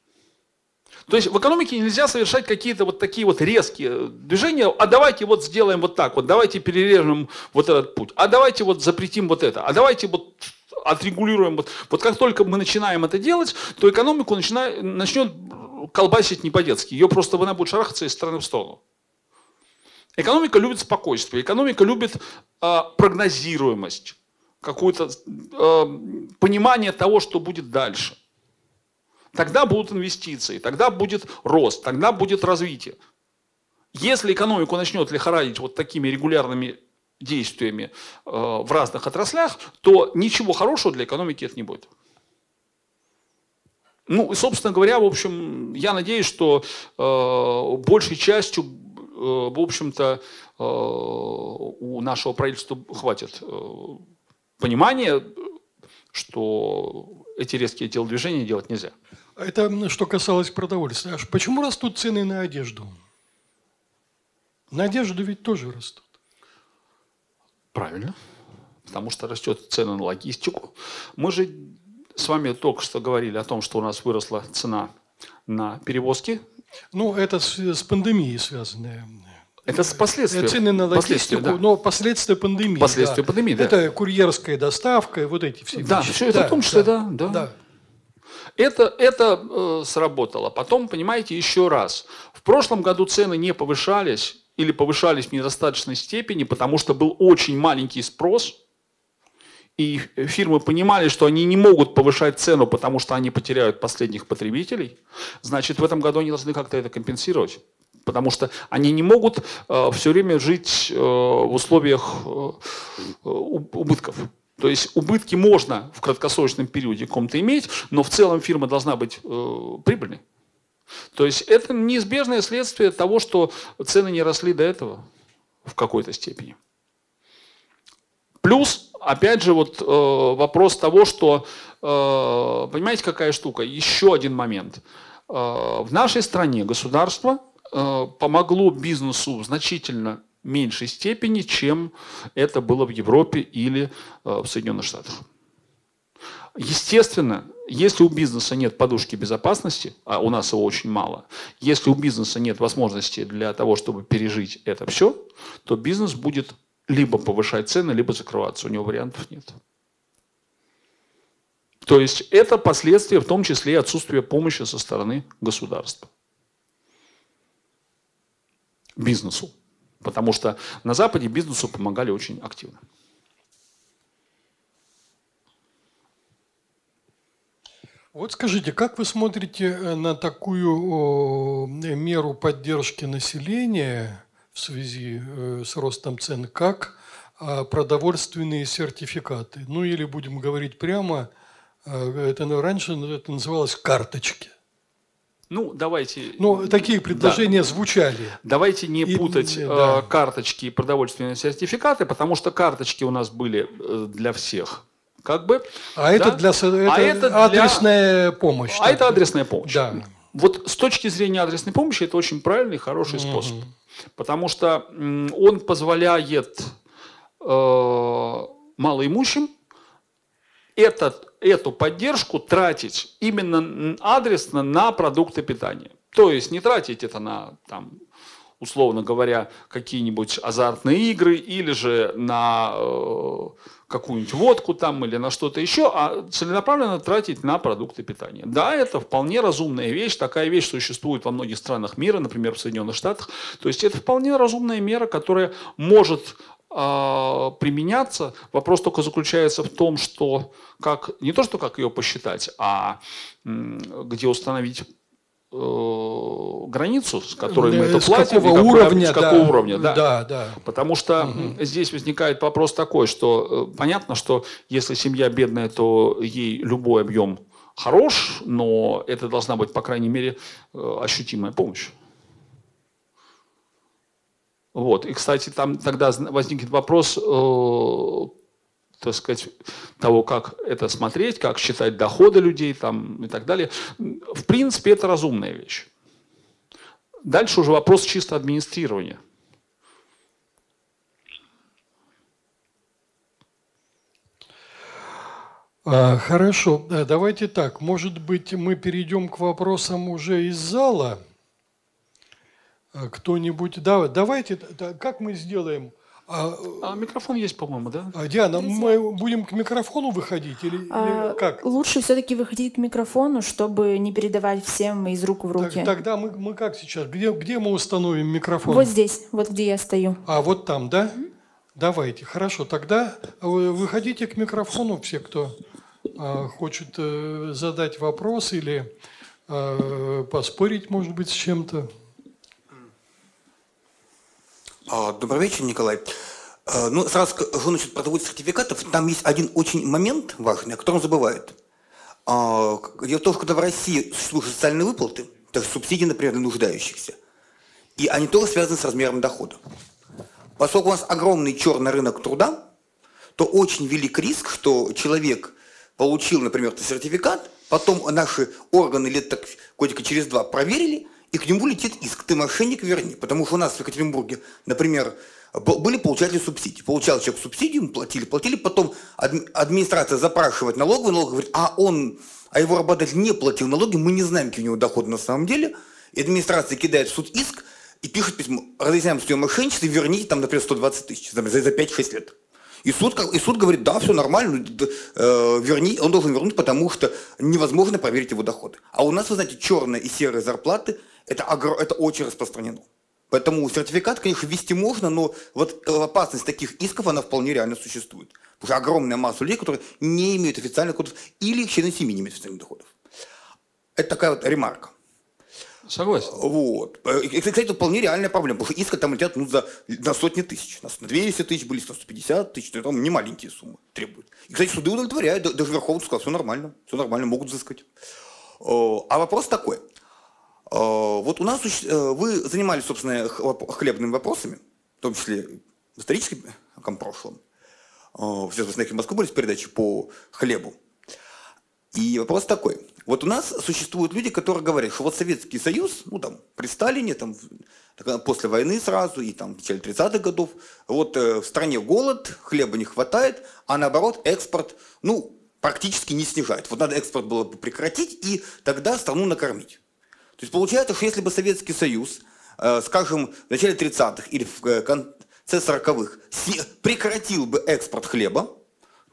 То есть в экономике нельзя совершать какие-то вот такие вот резкие движения, а давайте вот сделаем вот так вот, давайте перережем вот этот путь, а давайте вот запретим вот это, а давайте вот отрегулируем. Вот, вот как только мы начинаем это делать, то экономику начина, начнет колбасить не по-детски, ее просто она будет шарахаться из стороны в сторону. Экономика любит спокойствие, экономика любит э, прогнозируемость, какое-то э, понимание того, что будет дальше. Тогда будут инвестиции, тогда будет рост, тогда будет развитие. Если экономику начнет лихорадить вот такими регулярными действиями э, в разных отраслях, то ничего хорошего для экономики это не будет. Ну, и, собственно говоря, в общем, я надеюсь, что э, большей частью, э, в общем-то, э, у нашего правительства хватит э, понимания, что эти резкие телодвижения делать нельзя. Это м, что касалось продовольствия. Аж почему растут цены на одежду? На одежду ведь тоже растут. Правильно. Потому что растет цена на логистику. Мы же с вами только что говорили о том, что у нас выросла цена на перевозки Ну, это с, с пандемией связанное. Это с последствия. Цены на логистику, да. но последствия пандемии. Последствия да. пандемии, да. Это курьерская доставка, вот эти все Да, вещи. все это в том числе, да, да. да. Это, это э, сработало. Потом, понимаете, еще раз. В прошлом году цены не повышались или повышались в недостаточной степени, потому что был очень маленький спрос, и фирмы понимали, что они не могут повышать цену, потому что они потеряют последних потребителей. Значит, в этом году они должны как-то это компенсировать. Потому что они не могут э, все время жить э, в условиях э, у- убытков. То есть убытки можно в краткосрочном периоде каком-то иметь, но в целом фирма должна быть э, прибыльной. То есть это неизбежное следствие того, что цены не росли до этого в какой-то степени. Плюс, опять же, вот э, вопрос того, что, э, понимаете, какая штука? Еще один момент. Э, в нашей стране государство э, помогло бизнесу значительно меньшей степени, чем это было в Европе или э, в Соединенных Штатах. Естественно, если у бизнеса нет подушки безопасности, а у нас его очень мало, если у бизнеса нет возможности для того, чтобы пережить это все, то бизнес будет либо повышать цены, либо закрываться. У него вариантов нет. То есть это последствия, в том числе и отсутствия помощи со стороны государства бизнесу. Потому что на Западе бизнесу помогали очень активно. Вот скажите, как вы смотрите э, на такую меру поддержки населения в связи э, с ростом цен, как а, продовольственные сертификаты? Ну или будем говорить прямо, э, это ну, раньше это называлось карточки. Ну, давайте... Ну, такие предложения звучали. Давайте не И, путать э, да. карточки и продовольственные сертификаты, потому что карточки у нас были э, для всех. Как бы, А это да? для это А это для- адресная помощь. А так. это адресная помощь. Да. Вот с точки зрения адресной помощи это очень правильный, хороший способ. Потому что он позволяет э, малоимущим этот, эту поддержку тратить именно адресно на продукты питания. То есть не тратить это на, там, условно говоря, какие-нибудь азартные игры или же на э, какую-нибудь водку там или на что-то еще, а целенаправленно тратить на продукты питания. Да, это вполне разумная вещь. Такая вещь существует во многих странах мира, например, в Соединенных Штатах. То есть это вполне разумная мера, которая может применяться. Вопрос только заключается в том, что как, не то, что как ее посчитать, а где установить э, границу, с которой мы это с платим, и какого какой- уровня, с какого да. уровня, да. Да, да. Потому что м, здесь возникает вопрос такой, что э, понятно, что если семья бедная, то ей любой объем хорош, но это должна быть, по крайней мере, э, ощутимая помощь. Вот. И, кстати, там тогда зн- возникнет вопрос, э, так сказать, того, как это смотреть, как считать доходы людей там, и так далее. В принципе, это разумная вещь. Дальше уже вопрос чисто администрирования. А, Хорошо, Э, давайте так. Может быть, мы перейдем к вопросам уже из зала. А, Кто-нибудь, да, давайте, да, как мы сделаем? А, А микрофон есть, по-моему, да? а, Диана, мы будем к микрофону выходить или, или А, как? Лучше все-таки выходить к микрофону, чтобы не передавать всем из рук в Так- руки. тогда мы, мы как сейчас? Где, где мы установим микрофон? Вот здесь, вот где я стою. А, вот там, да? Давайте, хорошо. Тогда вы выходите к микрофону все, кто а, хочет э, задать вопрос или э, поспорить, может быть, с чем-то. А, Добрый вечер, Николай. А, Ну, сразу скажу насчет продовольственных сертификатов. Там есть один очень момент важный, о котором забывают. А, Дело в том, что когда в России существуют социальные выплаты, то есть субсидии, например, для нуждающихся, и они тоже связаны с размером дохода. Поскольку у нас огромный черный рынок труда, то очень велик риск, что человек получил, например, сертификат, потом наши органы лет так годика через два проверили, и к нему летит иск. Ты мошенник, верни. Потому что у нас в Екатеринбурге, например, были получатели субсидий. Получал человек субсидию, платили, платили, потом адми- администрация запрашивает налоговую, налоговая говорит, а он, а его работодатель не платил налоги, мы не знаем, какие у него доходы на самом деле, И администрация кидает в суд иск и пишет письмо, разъясняем все мошенничество, верните там, например, 120 тысяч за, за 5-6 лет. И суд, и суд говорит, да, все нормально, э, верни, он должен вернуть, потому что невозможно проверить его доходы. А у нас, вы знаете, черные и серые зарплаты, это, огр- это очень распространено. Поэтому сертификат, конечно, ввести можно, но вот опасность таких исков, она вполне реально существует. Потому что огромная масса людей, которые не имеют официальных доходов, или их члены семьи не имеют официальных доходов. Это такая вот ремарка. Согласен. Вот. Э, И, кстати, это вполне реальная проблема, потому что иска там летят ну, за, на сотни тысяч. На 200 тысяч были, на 150 тысяч, то там не маленькие суммы требуют. И, кстати, суды удовлетворяют, да- даже Верховный сказал, все нормально, все нормально, могут взыскать. Э, А вопрос такой. Э, Вот у нас, э, вы занимались, собственно, хлебными вопросами, в том числе в историческом прошлом. Э, Сейчас вы знаете, в Москве были передачи по хлебу. И вопрос такой. Вот у нас существуют люди, которые говорят, что вот Советский Союз, ну там, при Сталине, там, после войны сразу, и там в начале 30-х годов, вот э, в стране голод, хлеба не хватает, а наоборот экспорт, ну, практически не снижает. Вот надо экспорт было бы прекратить, и тогда страну накормить. То есть получается, что если бы Советский Союз, э, скажем, в начале 30-х или в э, конце 40-х сни- прекратил бы экспорт хлеба,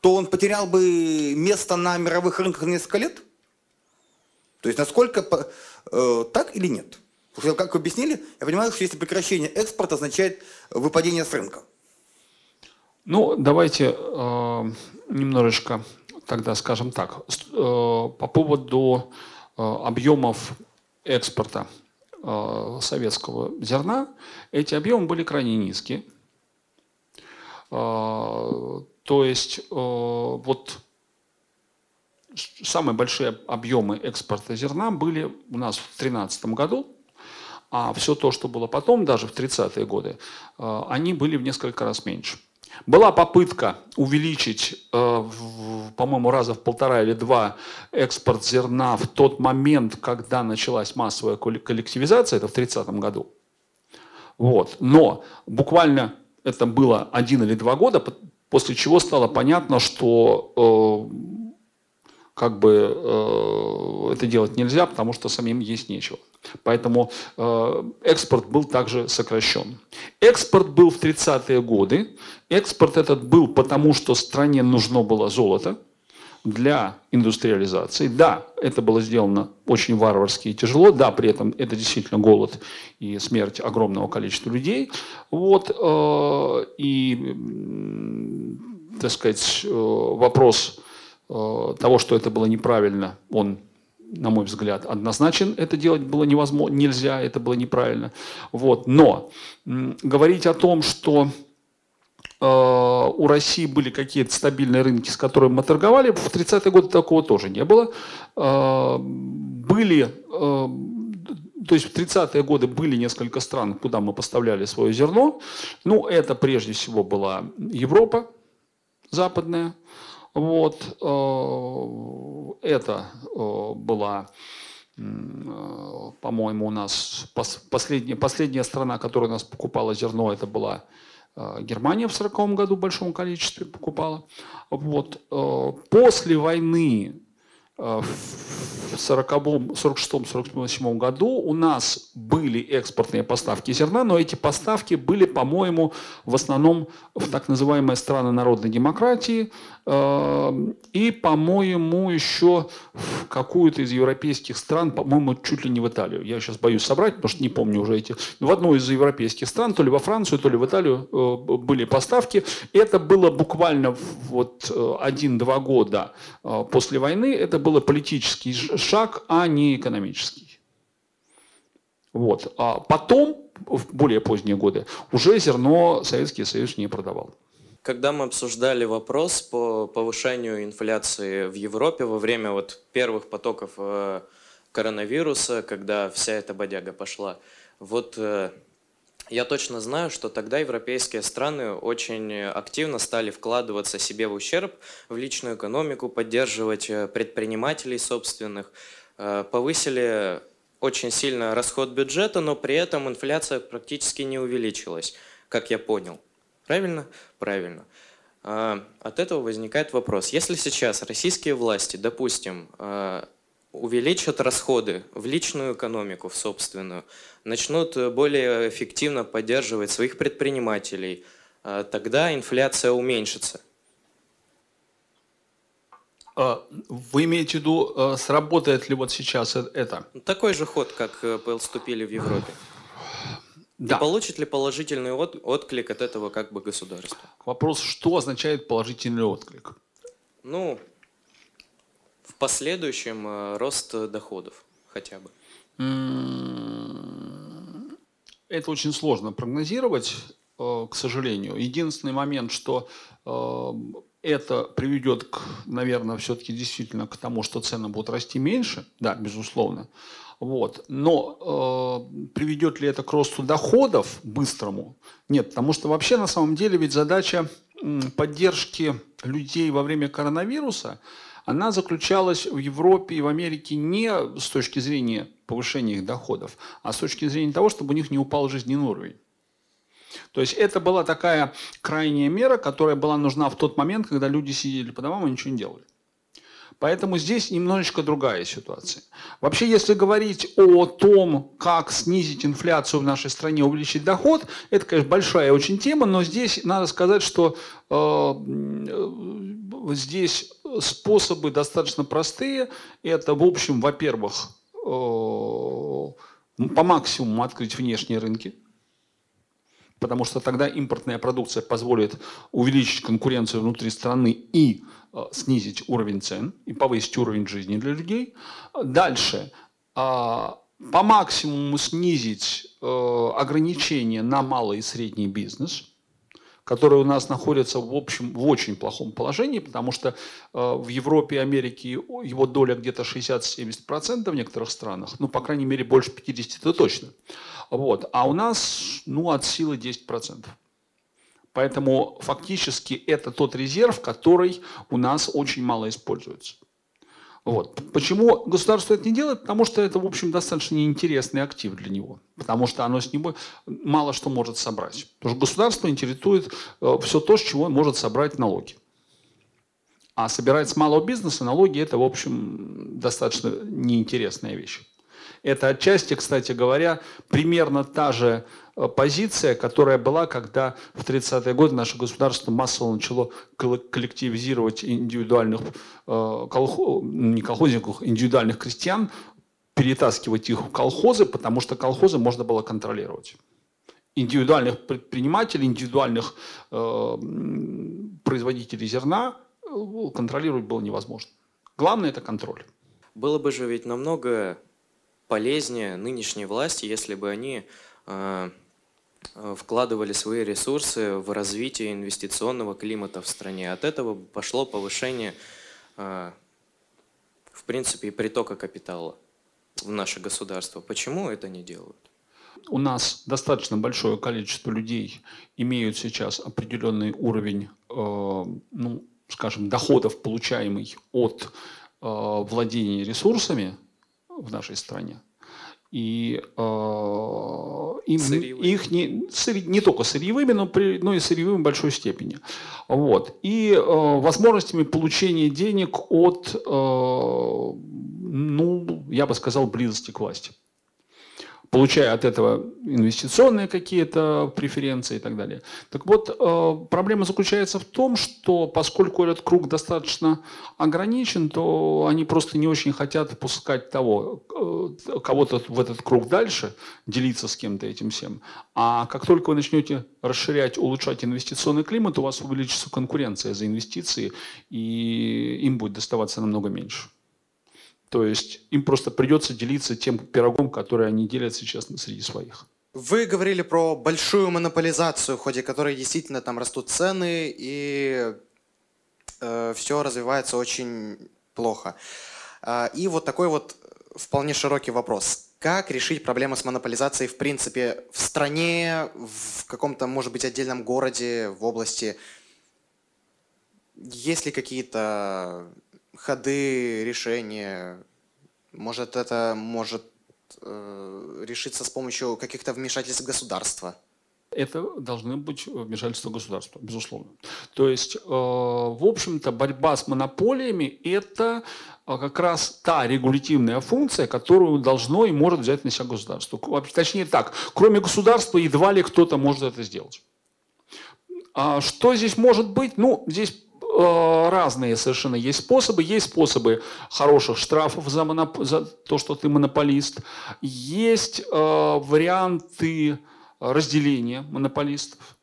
то он потерял бы место на мировых рынках на несколько лет? То есть насколько э, так или нет? Потому что, как объяснили, я понимаю, что если прекращение экспорта означает выпадение с рынка. Ну, давайте э, немножечко тогда скажем так. Э, по поводу э, объемов экспорта э, советского зерна, эти объемы были крайне низкие. Э, то есть э, вот самые большие объемы экспорта зерна были у нас в 2013 году, а все то, что было потом, даже в 30-е годы, они были в несколько раз меньше. Была попытка увеличить, э, по-моему, раза в полтора или два экспорт зерна в тот момент, когда началась массовая колле- коллективизация, это в 30 году. Вот. Но буквально это было один или два года, по- после чего стало понятно, что э, как бы э, это делать нельзя, потому что самим есть нечего. Поэтому э, экспорт был также сокращен. Экспорт был в 30-е годы. Экспорт этот был потому, что стране нужно было золото для индустриализации. Да, это было сделано очень варварски и тяжело. Да, при этом это действительно голод и смерть огромного количества людей. Вот, э, и, так сказать, э, вопрос того, что это было неправильно, он, на мой взгляд, однозначен. Это делать было невозможно, нельзя, это было неправильно. Вот. Но говорить о том, что э, у России были какие-то стабильные рынки, с которыми мы торговали, в 30-е годы такого тоже не было. Э, Были, э, то есть в 30-е годы были несколько стран, куда мы поставляли свое зерно. Ну, это прежде всего была Европа западная. Вот, э, это э, была, э, по-моему, у нас пос- последняя, последняя страна, которая у нас покупала зерно, это была Германия в 1940 году в большом количестве покупала. Вот. После войны в 40-м, 46-47 году у нас были экспортные поставки зерна, но эти поставки были, по-моему, в основном в так называемые страны народной демократии и, по-моему, еще в какую-то из европейских стран, по-моему, чуть ли не в Италию. Я сейчас боюсь собрать, потому что не помню уже эти. В одной из европейских стран, то ли во Францию, то ли в Италию э, были поставки. Это было буквально вот э, один-два года э, после войны. Это был политический шаг, а не экономический. Вот. А потом, в более поздние годы, уже зерно Советский Союз не продавал. Когда мы обсуждали вопрос по повышению инфляции в Европе во время вот первых потоков э, коронавируса, когда вся эта бодяга пошла, вот э, я точно знаю, что тогда европейские страны очень активно стали вкладываться себе в ущерб в личную экономику, поддерживать э, предпринимателей собственных, повысили очень сильно расход бюджета, но при этом инфляция практически не увеличилась, как я понял. Правильно? Правильно. А, От этого возникает вопрос. Если сейчас российские власти, допустим, а, увеличат расходы в личную экономику, в собственную, начнут э, более эффективно поддерживать своих предпринимателей, э, тогда инфляция уменьшится. А, Вы имеете в виду, э, сработает ли вот сейчас э- это? Такой же ход, как поступили в Европе. Да. И получит ли положительный от- отклик от этого как бы государства? Вопрос, что означает положительный отклик? Ну, в последующем э, рост доходов хотя бы. Это очень сложно прогнозировать, э, к сожалению. Единственный момент, что э, это приведет, к, наверное, все-таки действительно к тому, что цены будут расти меньше, да, безусловно. Вот. Но э, приведет ли это к росту доходов быстрому? Нет, потому что вообще на самом деле ведь задача поддержки людей во время коронавируса, она заключалась в Европе и в Америке не с точки зрения повышения их доходов, а с точки зрения того, чтобы у них не упал жизненный уровень. То есть это была такая крайняя мера, которая была нужна в тот момент, когда люди сидели по домам и ничего не делали. Поэтому здесь немножечко другая ситуация. Вообще, если говорить о том, как снизить инфляцию в нашей стране, увеличить доход, это, конечно, большая очень тема, но здесь надо сказать, что э, э, здесь способы достаточно простые. Это, в общем, во-первых, э, по максимуму открыть внешние рынки, потому что тогда импортная продукция позволит увеличить конкуренцию внутри страны и э, снизить уровень цен и повысить уровень жизни для людей. Дальше а, по максимуму снизить э, ограничения на малый и средний бизнес, который у нас находится в общем в очень плохом положении, потому что э, в Европе и Америке его доля где-то 60-70% в некоторых странах, ну, по крайней мере, больше 50% это точно. Вот. А у нас, ну, от силы 10%. Поэтому фактически это тот резерв, который у нас очень мало используется. Вот. Почему государство это не делает? Потому что это, в общем, достаточно неинтересный актив для него. Потому что оно с него мало что может собрать. Потому что государство интересует э, все то, с чего он может собрать налоги. А собирать с малого бизнеса налоги – это, в общем, достаточно неинтересная вещь. Это отчасти, кстати говоря, примерно та же э, позиция, которая была, когда в 30-е годы наше государство массово начало колл- коллективизировать индивидуальных, э, колхо- не колхозников, индивидуальных крестьян, перетаскивать их в колхозы, потому что колхозы можно было контролировать. Индивидуальных предпринимателей, индивидуальных э, производителей зерна э, контролировать было невозможно. Главное – это контроль. Было бы же ведь намного полезнее нынешней власти, если бы они э, э, вкладывали свои ресурсы в развитие инвестиционного климата в стране. От этого пошло повышение, э, в принципе, и притока капитала в наше государство. Почему это не делают? у нас достаточно большое количество людей имеют сейчас определенный уровень, ну, скажем, доходов, получаемый от владения ресурсами в нашей стране. И э, им, их не, сырь- не только сырьевыми, но, при, но и сырьевыми в большой степени. Вот. И э, возможностями получения денег от, э, ну, я бы сказал, близости к власти получая от этого инвестиционные какие-то преференции и так далее. Так вот, э, проблема заключается в том, что поскольку этот круг достаточно ограничен, то они просто не очень хотят пускать того, э, кого-то в этот круг дальше, делиться с кем-то этим всем. А как только вы начнете расширять, улучшать инвестиционный климат, у вас увеличится конкуренция за инвестиции, и им будет доставаться намного меньше. То есть им просто придется делиться тем пирогом, который они делят сейчас среди своих. Вы говорили про большую монополизацию, в ходе которой действительно там растут цены и все развивается очень плохо. А, и вот такой вот вполне широкий вопрос. Как решить проблему с монополизацией в принципе в стране, в каком-то, может быть, отдельном городе, в области? Есть ли какие-то ходы, решения? Может, это может э, решиться с помощью каких-то вмешательств государства? это должны быть вмешательства государства, безусловно. То есть, э, в общем-то, борьба с монополиями – это э, как раз та регулятивная функция, которую должно и может взять на себя государство. Точнее так, кроме государства едва ли кто-то может это сделать. А что здесь может быть? Ну, здесь разные совершенно есть способы. Есть способы хороших штрафов за, моноп... за то, что ты монополист. Есть э, варианты разделения монополистов.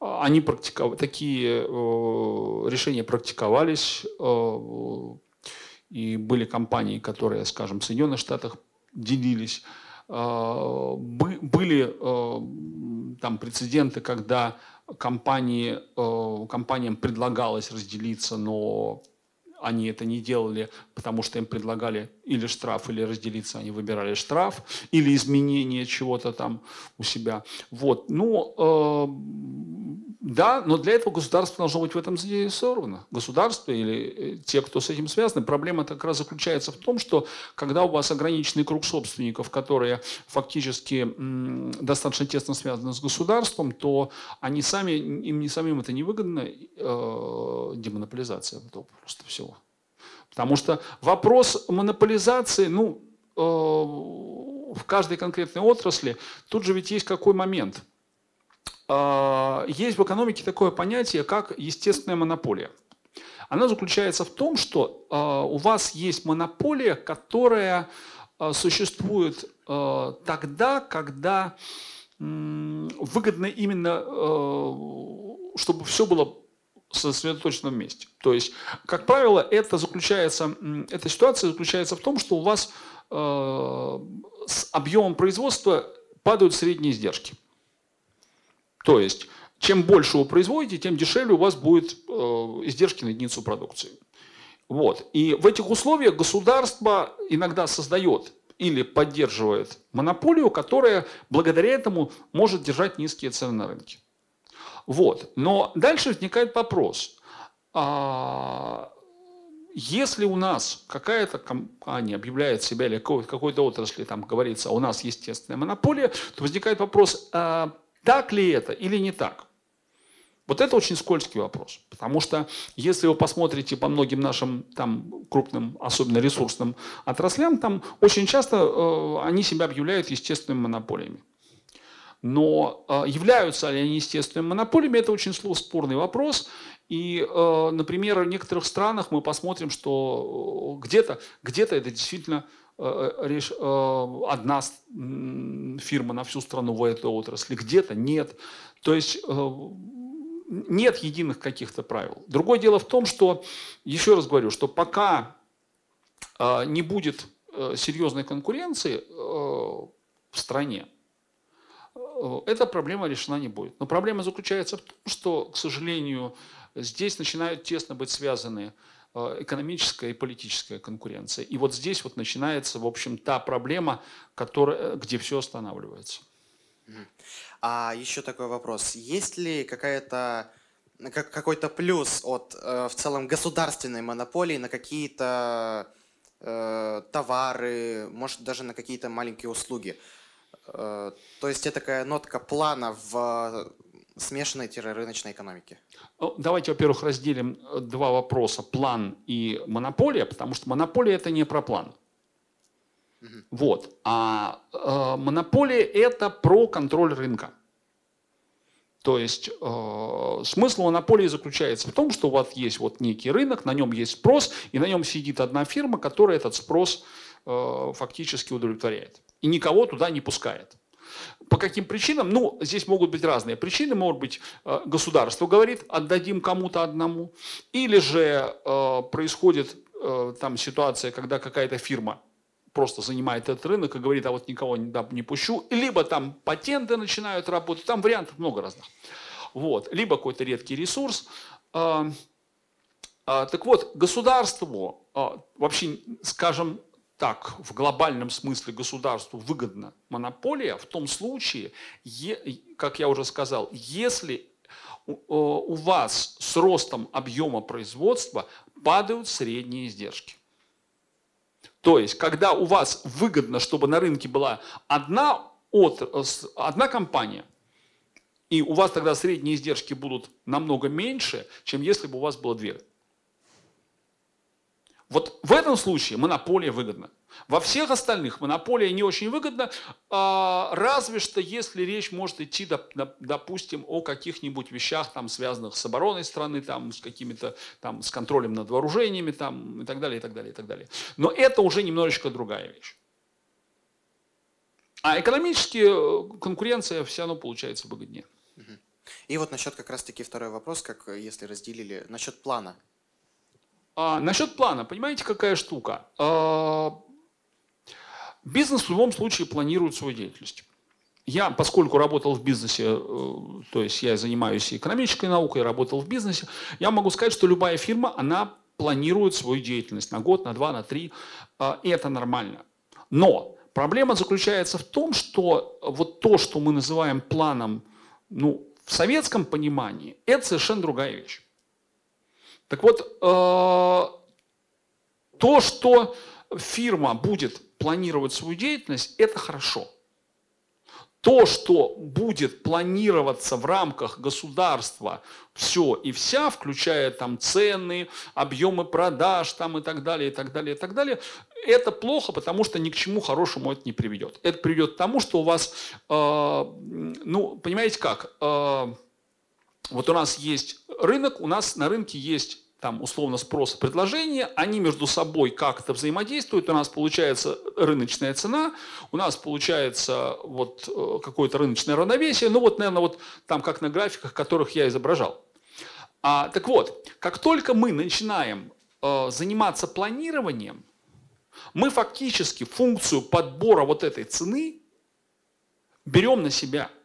Они практиковали, такие э, решения практиковались, э, и были компании, которые, скажем, в Соединенных Штатах делились. Э, были там прецеденты, когда компании, компаниям предлагалось разделиться, но они это не делали, потому что им предлагали или штраф, или разделиться, они выбирали штраф, или изменение чего-то там у себя. Вот. Ну, э, да, но для этого государство должно быть в этом заинтересовано. Государство или э, те, кто с этим связаны. Проблема как раз заключается в том, что когда у вас ограниченный круг собственников, которые фактически достаточно тесно связаны с государством, то они сами, им не самим это невыгодно, э, демонополизация этого просто всего. Потому что вопрос монополизации, ну, э, в каждой конкретной отрасли, тут же ведь есть какой момент. Э, есть в экономике такое понятие, как естественная монополия. Она заключается в том, что э, у вас есть монополия, которая э, существует э, тогда, когда э, выгодно именно, э, чтобы все было сосредоточенном месте. То есть, как правило, это заключается, эта ситуация заключается в том, что у вас э, с объемом производства падают средние издержки. То есть, чем больше вы производите, тем дешевле у вас будет э, издержки на единицу продукции. Вот. И в этих условиях государство иногда создает или поддерживает монополию, которая благодаря этому может держать низкие цены на рынке. Вот. Но дальше возникает вопрос. А, если у нас какая-то компания объявляет себя или какой-то отрасли, там говорится, у нас естественная монополия, то возникает вопрос, а так ли это или не так? Вот это очень скользкий вопрос, потому что если вы посмотрите по многим нашим там, крупным, особенно ресурсным отраслям, там очень часто э, они себя объявляют естественными монополиями. Но э, являются ли они естественными монополиями, это очень спорный вопрос. И, э, например, в некоторых странах мы посмотрим, что э, где-то где это действительно одна фирма на всю страну в этой отрасли, где-то нет. То есть нет единых каких-то правил. Другое дело в том, что, еще раз говорю, что пока не будет серьезной конкуренции в стране, Э, эта проблема решена не будет. Но проблема заключается в том, что, к сожалению, здесь начинают тесно быть связаны э, экономическая и политическая конкуренция. И вот здесь вот начинается, в общем, та проблема, которая, где все останавливается. А еще такой вопрос. Есть ли какая-то какой-то плюс от э, в целом государственной монополии на какие-то э, товары, может даже на какие-то маленькие услуги? Э, то есть это такая нотка плана в смешанной рыночной экономике? Давайте, во-первых, разделим э, два вопроса. План и монополия, потому что монополия – это не про план. Угу. Вот. А э, монополия – это про контроль рынка. То есть э, смысл монополии заключается в том, что у вас есть вот некий рынок, на нем есть спрос, и на нем сидит одна фирма, которая этот спрос э, фактически удовлетворяет и никого туда не пускает. По каким причинам? Ну, здесь могут быть разные причины. Может быть, э, государство говорит, отдадим кому-то одному. Или же э, происходит э, там ситуация, когда какая-то фирма просто занимает этот рынок и говорит, а вот никого не, да, не пущу. Либо там патенты начинают работать. Там вариантов много разных. Вот. Либо какой-то редкий ресурс. Э, э, так вот, государству, э, вообще, скажем, так в глобальном смысле государству выгодна монополия в том случае, как я уже сказал, если у вас с ростом объема производства падают средние издержки. То есть, когда у вас выгодно, чтобы на рынке была одна, от, одна компания, И у вас тогда средние издержки будут намного меньше, чем если бы у вас было две. Вот в этом случае монополия выгодна. Во всех остальных монополия не очень выгодна, а, разве что если речь может идти, допустим, о каких-нибудь вещах, там, связанных с обороной страны, там, с какими-то, там, с контролем над вооружениями, там, и так далее, и так далее, и так далее. Но это уже немножечко другая вещь. А экономически э, конкуренция все равно получается выгоднее. И вот насчет как раз-таки второй вопрос, как э, если разделили, насчет плана. А, насчет плана, понимаете, какая штука? А, бизнес в любом случае планирует свою деятельность. Я, поскольку работал в бизнесе, э, то есть я занимаюсь экономической наукой, работал в бизнесе, я могу сказать, что любая фирма, она планирует свою деятельность на год, на два, на три, а, и это нормально. Но проблема заключается в том, что вот то, что мы называем планом, ну, в советском понимании, это совершенно другая вещь. Так вот, э, то, что фирма будет планировать свою деятельность, это хорошо. То, что будет планироваться в рамках государства все и вся, включая там цены, объемы продаж там и так далее, и так далее, и так далее, это плохо, потому что ни к чему хорошему это не приведет. Это приведет к тому, что у вас, э, ну, понимаете как, э, вот у нас есть рынок, у нас на рынке есть там условно спрос и предложение, они между собой как-то взаимодействуют, у нас получается рыночная цена, у нас получается вот э, какое-то рыночное равновесие, ну вот, наверное, вот там как на графиках, которых я изображал. А, так вот, как только мы начинаем э, заниматься планированием, мы фактически функцию подбора вот этой цены берем на себя –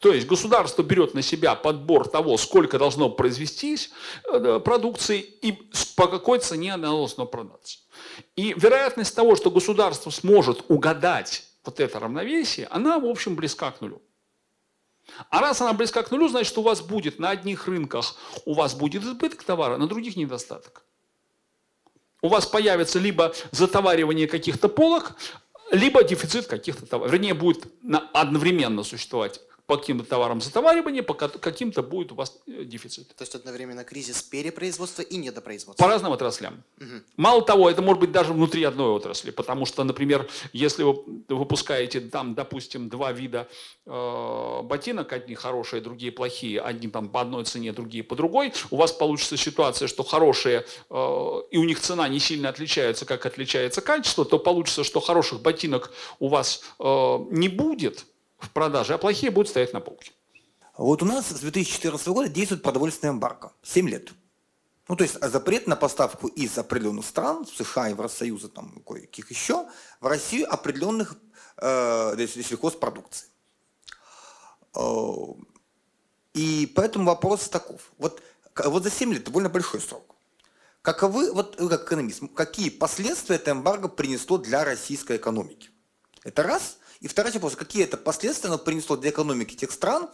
то есть государство берет на себя подбор того, сколько должно произвестись э, продукции и по какой цене она должна продаться. И вероятность того, что государство сможет угадать вот это равновесие, она, в общем, близка к нулю. А раз она близка к нулю, значит, у вас будет на одних рынках у вас будет избыток товара, на других недостаток. У вас появится либо затоваривание каких-то полок, либо дефицит каких-то товаров. Вернее, будет одновременно существовать по каким-то товарам затоваривание, по каким-то будет у вас э, дефицит. То есть одновременно кризис перепроизводства и недопроизводства. По разным отраслям. Угу. Мало того, это может быть даже внутри одной отрасли, потому что, например, если вы выпускаете там, допустим, два вида э, ботинок, одни хорошие, другие плохие, одни там по одной цене, другие по другой, у вас получится ситуация, что хорошие э, и у них цена не сильно отличается, как отличается качество, то получится, что хороших ботинок у вас э, не будет, в продаже, а плохие будут стоять на полке. Вот у нас с 2014 года действует продовольственная эмбарго. 7 лет. Ну, то есть запрет на поставку из определенных стран, США, Евросоюза, там, кое-каких еще, в Россию определенных э, сельхозпродукции. Э, и поэтому вопрос таков. Вот, вот за 7 лет довольно большой срок. Каковы, вот вы как экономист, какие последствия это эмбарго принесло для российской экономики? Это раз. И второй вопрос, какие это последствия оно принесло для экономики тех стран,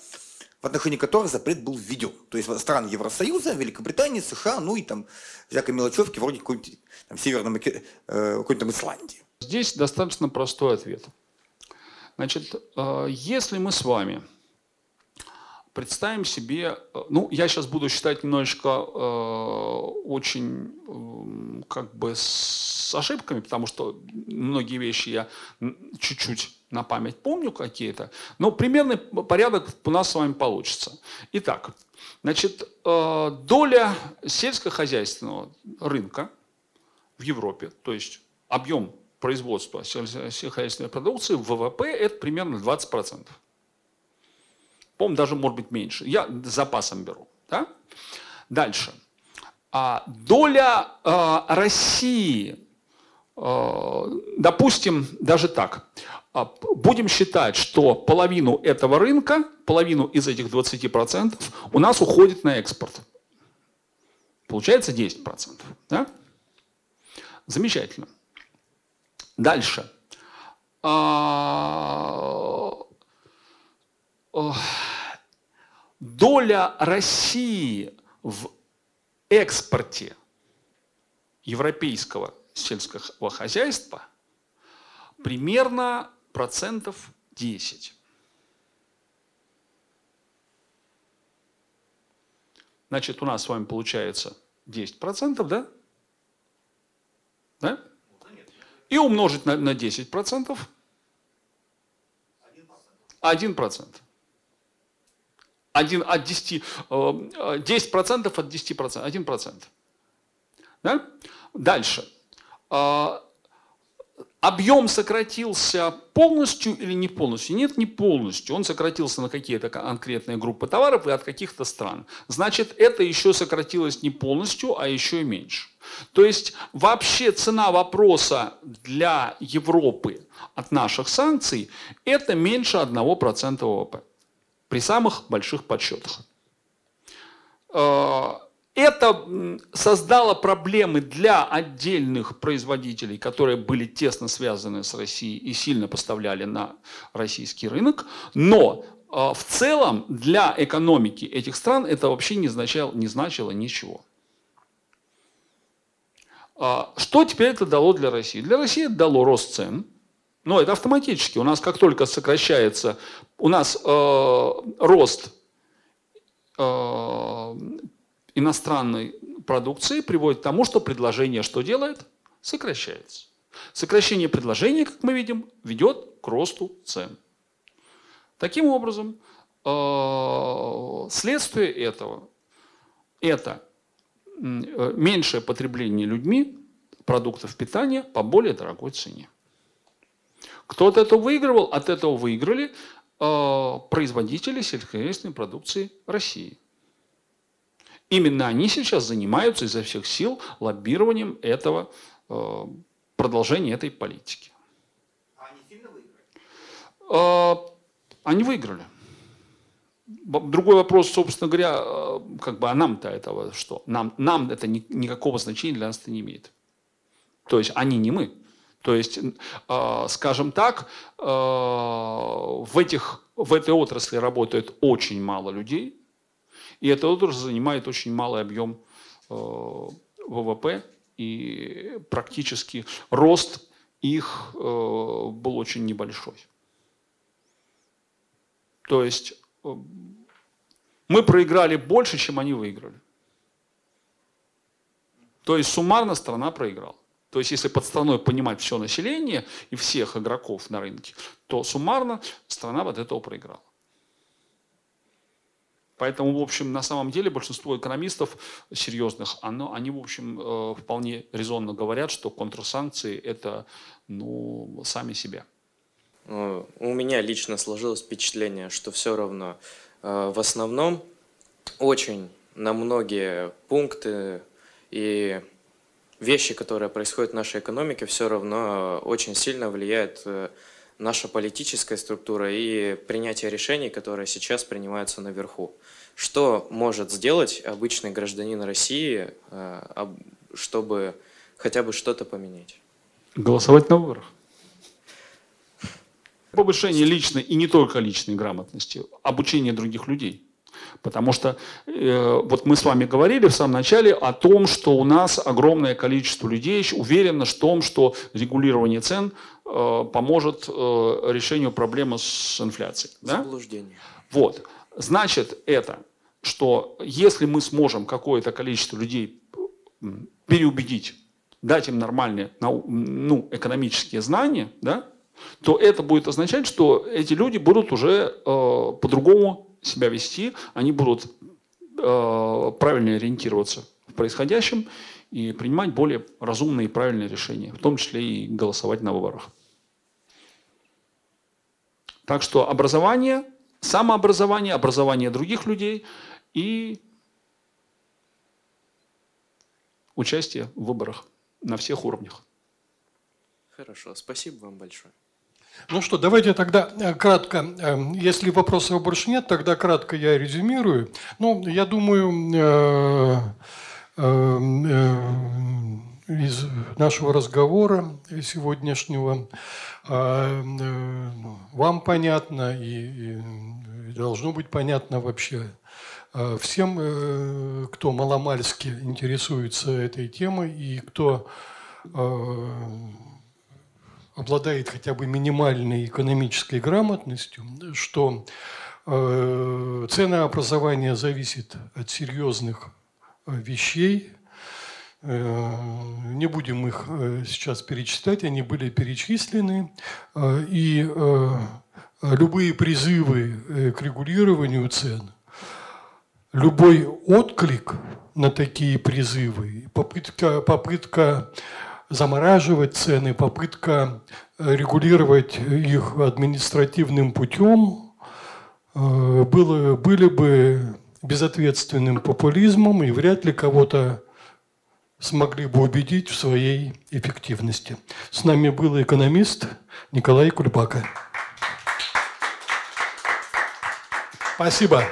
в отношении которых запрет был введен. То есть стран Евросоюза, Великобритании, США, ну и там всякой мелочевки вроде какой-нибудь там, Северной э, какой-нибудь там Исландии. Здесь достаточно простой ответ. Значит, э, если мы с вами представим себе, э, ну, я сейчас буду считать немножечко э, очень э, как бы с ошибками, потому что многие вещи я чуть-чуть на память помню какие-то, но примерный порядок у нас с вами получится. Итак, значит, э, доля сельскохозяйственного рынка в Европе, то есть объем производства сельскохозяйственной продукции в ВВП это примерно 20%. По-моему, даже может быть меньше. Я запасом беру. Да? Дальше. А доля э, России, э, допустим, даже так, будем считать, что половину этого рынка, половину из этих 20% у нас уходит на экспорт. Получается 10%. Да? Замечательно. Дальше. А, доля России в экспорте европейского сельского хозяйства примерно процентов 10. Значит, у нас с вами получается 10 процентов, да? Да? И умножить на, на 10 процентов 1 процент. 1 от 10, 10 э, процентов от 10 процентов, 1 процент. Да? Дальше. А, Объем сократился полностью или не полностью? Нет, не полностью. Он сократился на какие-то конкретные группы товаров и от каких-то стран. Значит, это еще сократилось не полностью, а еще и меньше. То есть вообще цена вопроса для Европы от наших санкций это меньше 1% ВВП при самых больших подсчетах. Это создало проблемы для отдельных производителей, которые были тесно связаны с Россией и сильно поставляли на российский рынок. Но э, в целом для экономики этих стран это вообще не значило, не значило ничего. А, что теперь это дало для России? Для России это дало рост цен. Но это автоматически. У нас как только сокращается, у нас э, рост э, иностранной продукции приводит к тому, что предложение что делает? Сокращается. Сокращение предложения, как мы видим, ведет к росту цен. Таким образом, э, следствие этого – это э, меньшее потребление людьми продуктов питания по более дорогой цене. Кто от этого выигрывал? От этого выиграли э, производители сельскохозяйственной продукции России. Именно они сейчас занимаются изо всех сил лоббированием этого, э, продолжения этой политики. А они сильно выиграли? Э, они выиграли. Другой вопрос, собственно говоря, э, как бы, а нам-то этого что? Нам, нам это ни, никакого значения для нас это не имеет. То есть они не мы. То есть, скажем так, в, этих, в этой отрасли работает очень мало людей, и эта отрасль занимает очень малый объем э, ВВП, и практически рост их э, был очень небольшой. То есть э, мы проиграли больше, чем они выиграли. То есть суммарно страна проиграла. То есть если под страной понимать все население и всех игроков на рынке, то суммарно страна от этого проиграла. Поэтому, в общем, на самом деле большинство экономистов серьезных, оно, они, в общем, э, вполне резонно говорят, что контрсанкции – это ну, сами себя. Ну, у меня лично сложилось впечатление, что все равно э, в основном очень на многие пункты и вещи, которые происходят в нашей экономике, все равно очень сильно влияет э, наша политическая структура и принятие решений, которые сейчас принимаются наверху. Что может сделать обычный гражданин России, э, чтобы хотя бы что-то поменять? Голосовать на выборах. Повышение личной и не только личной грамотности, обучение других людей. Потому что э, вот мы с вами говорили в самом начале о том, что у нас огромное количество людей уверено в том, что регулирование цен э, поможет э, решению проблемы с инфляцией. Да? Заблуждение. Вот. Значит, это, что если мы сможем какое-то количество людей переубедить, дать им нормальные ну, экономические знания, да, то это будет означать, что эти люди будут уже э, по-другому себя вести, они будут э, правильно ориентироваться в происходящем и принимать более разумные и правильные решения, в том числе и голосовать на выборах. Так что образование, самообразование, образование других людей и участие в выборах на всех уровнях. Хорошо, спасибо вам большое. Ну что, давайте тогда э, кратко, эм, если вопросов больше нет, тогда кратко я резюмирую. Ну, я думаю, э, э, из нашего разговора сегодняшнего вам понятно и должно быть понятно вообще всем, кто маломальски интересуется этой темой и кто обладает хотя бы минимальной экономической грамотностью, что Э, Ценообразование зависит от серьезных э, вещей. Э, Не будем их э, сейчас перечислять, они были перечислены. Э, И э, любые призывы э, к регулированию цен, любой отклик на такие призывы, попытка, попытка замораживать цены, попытка э, регулировать их административным путем э, было, были бы безответственным популизмом и вряд ли кого-то смогли бы убедить в своей эффективности. С нами был экономист Николай Кульбака. Спасибо.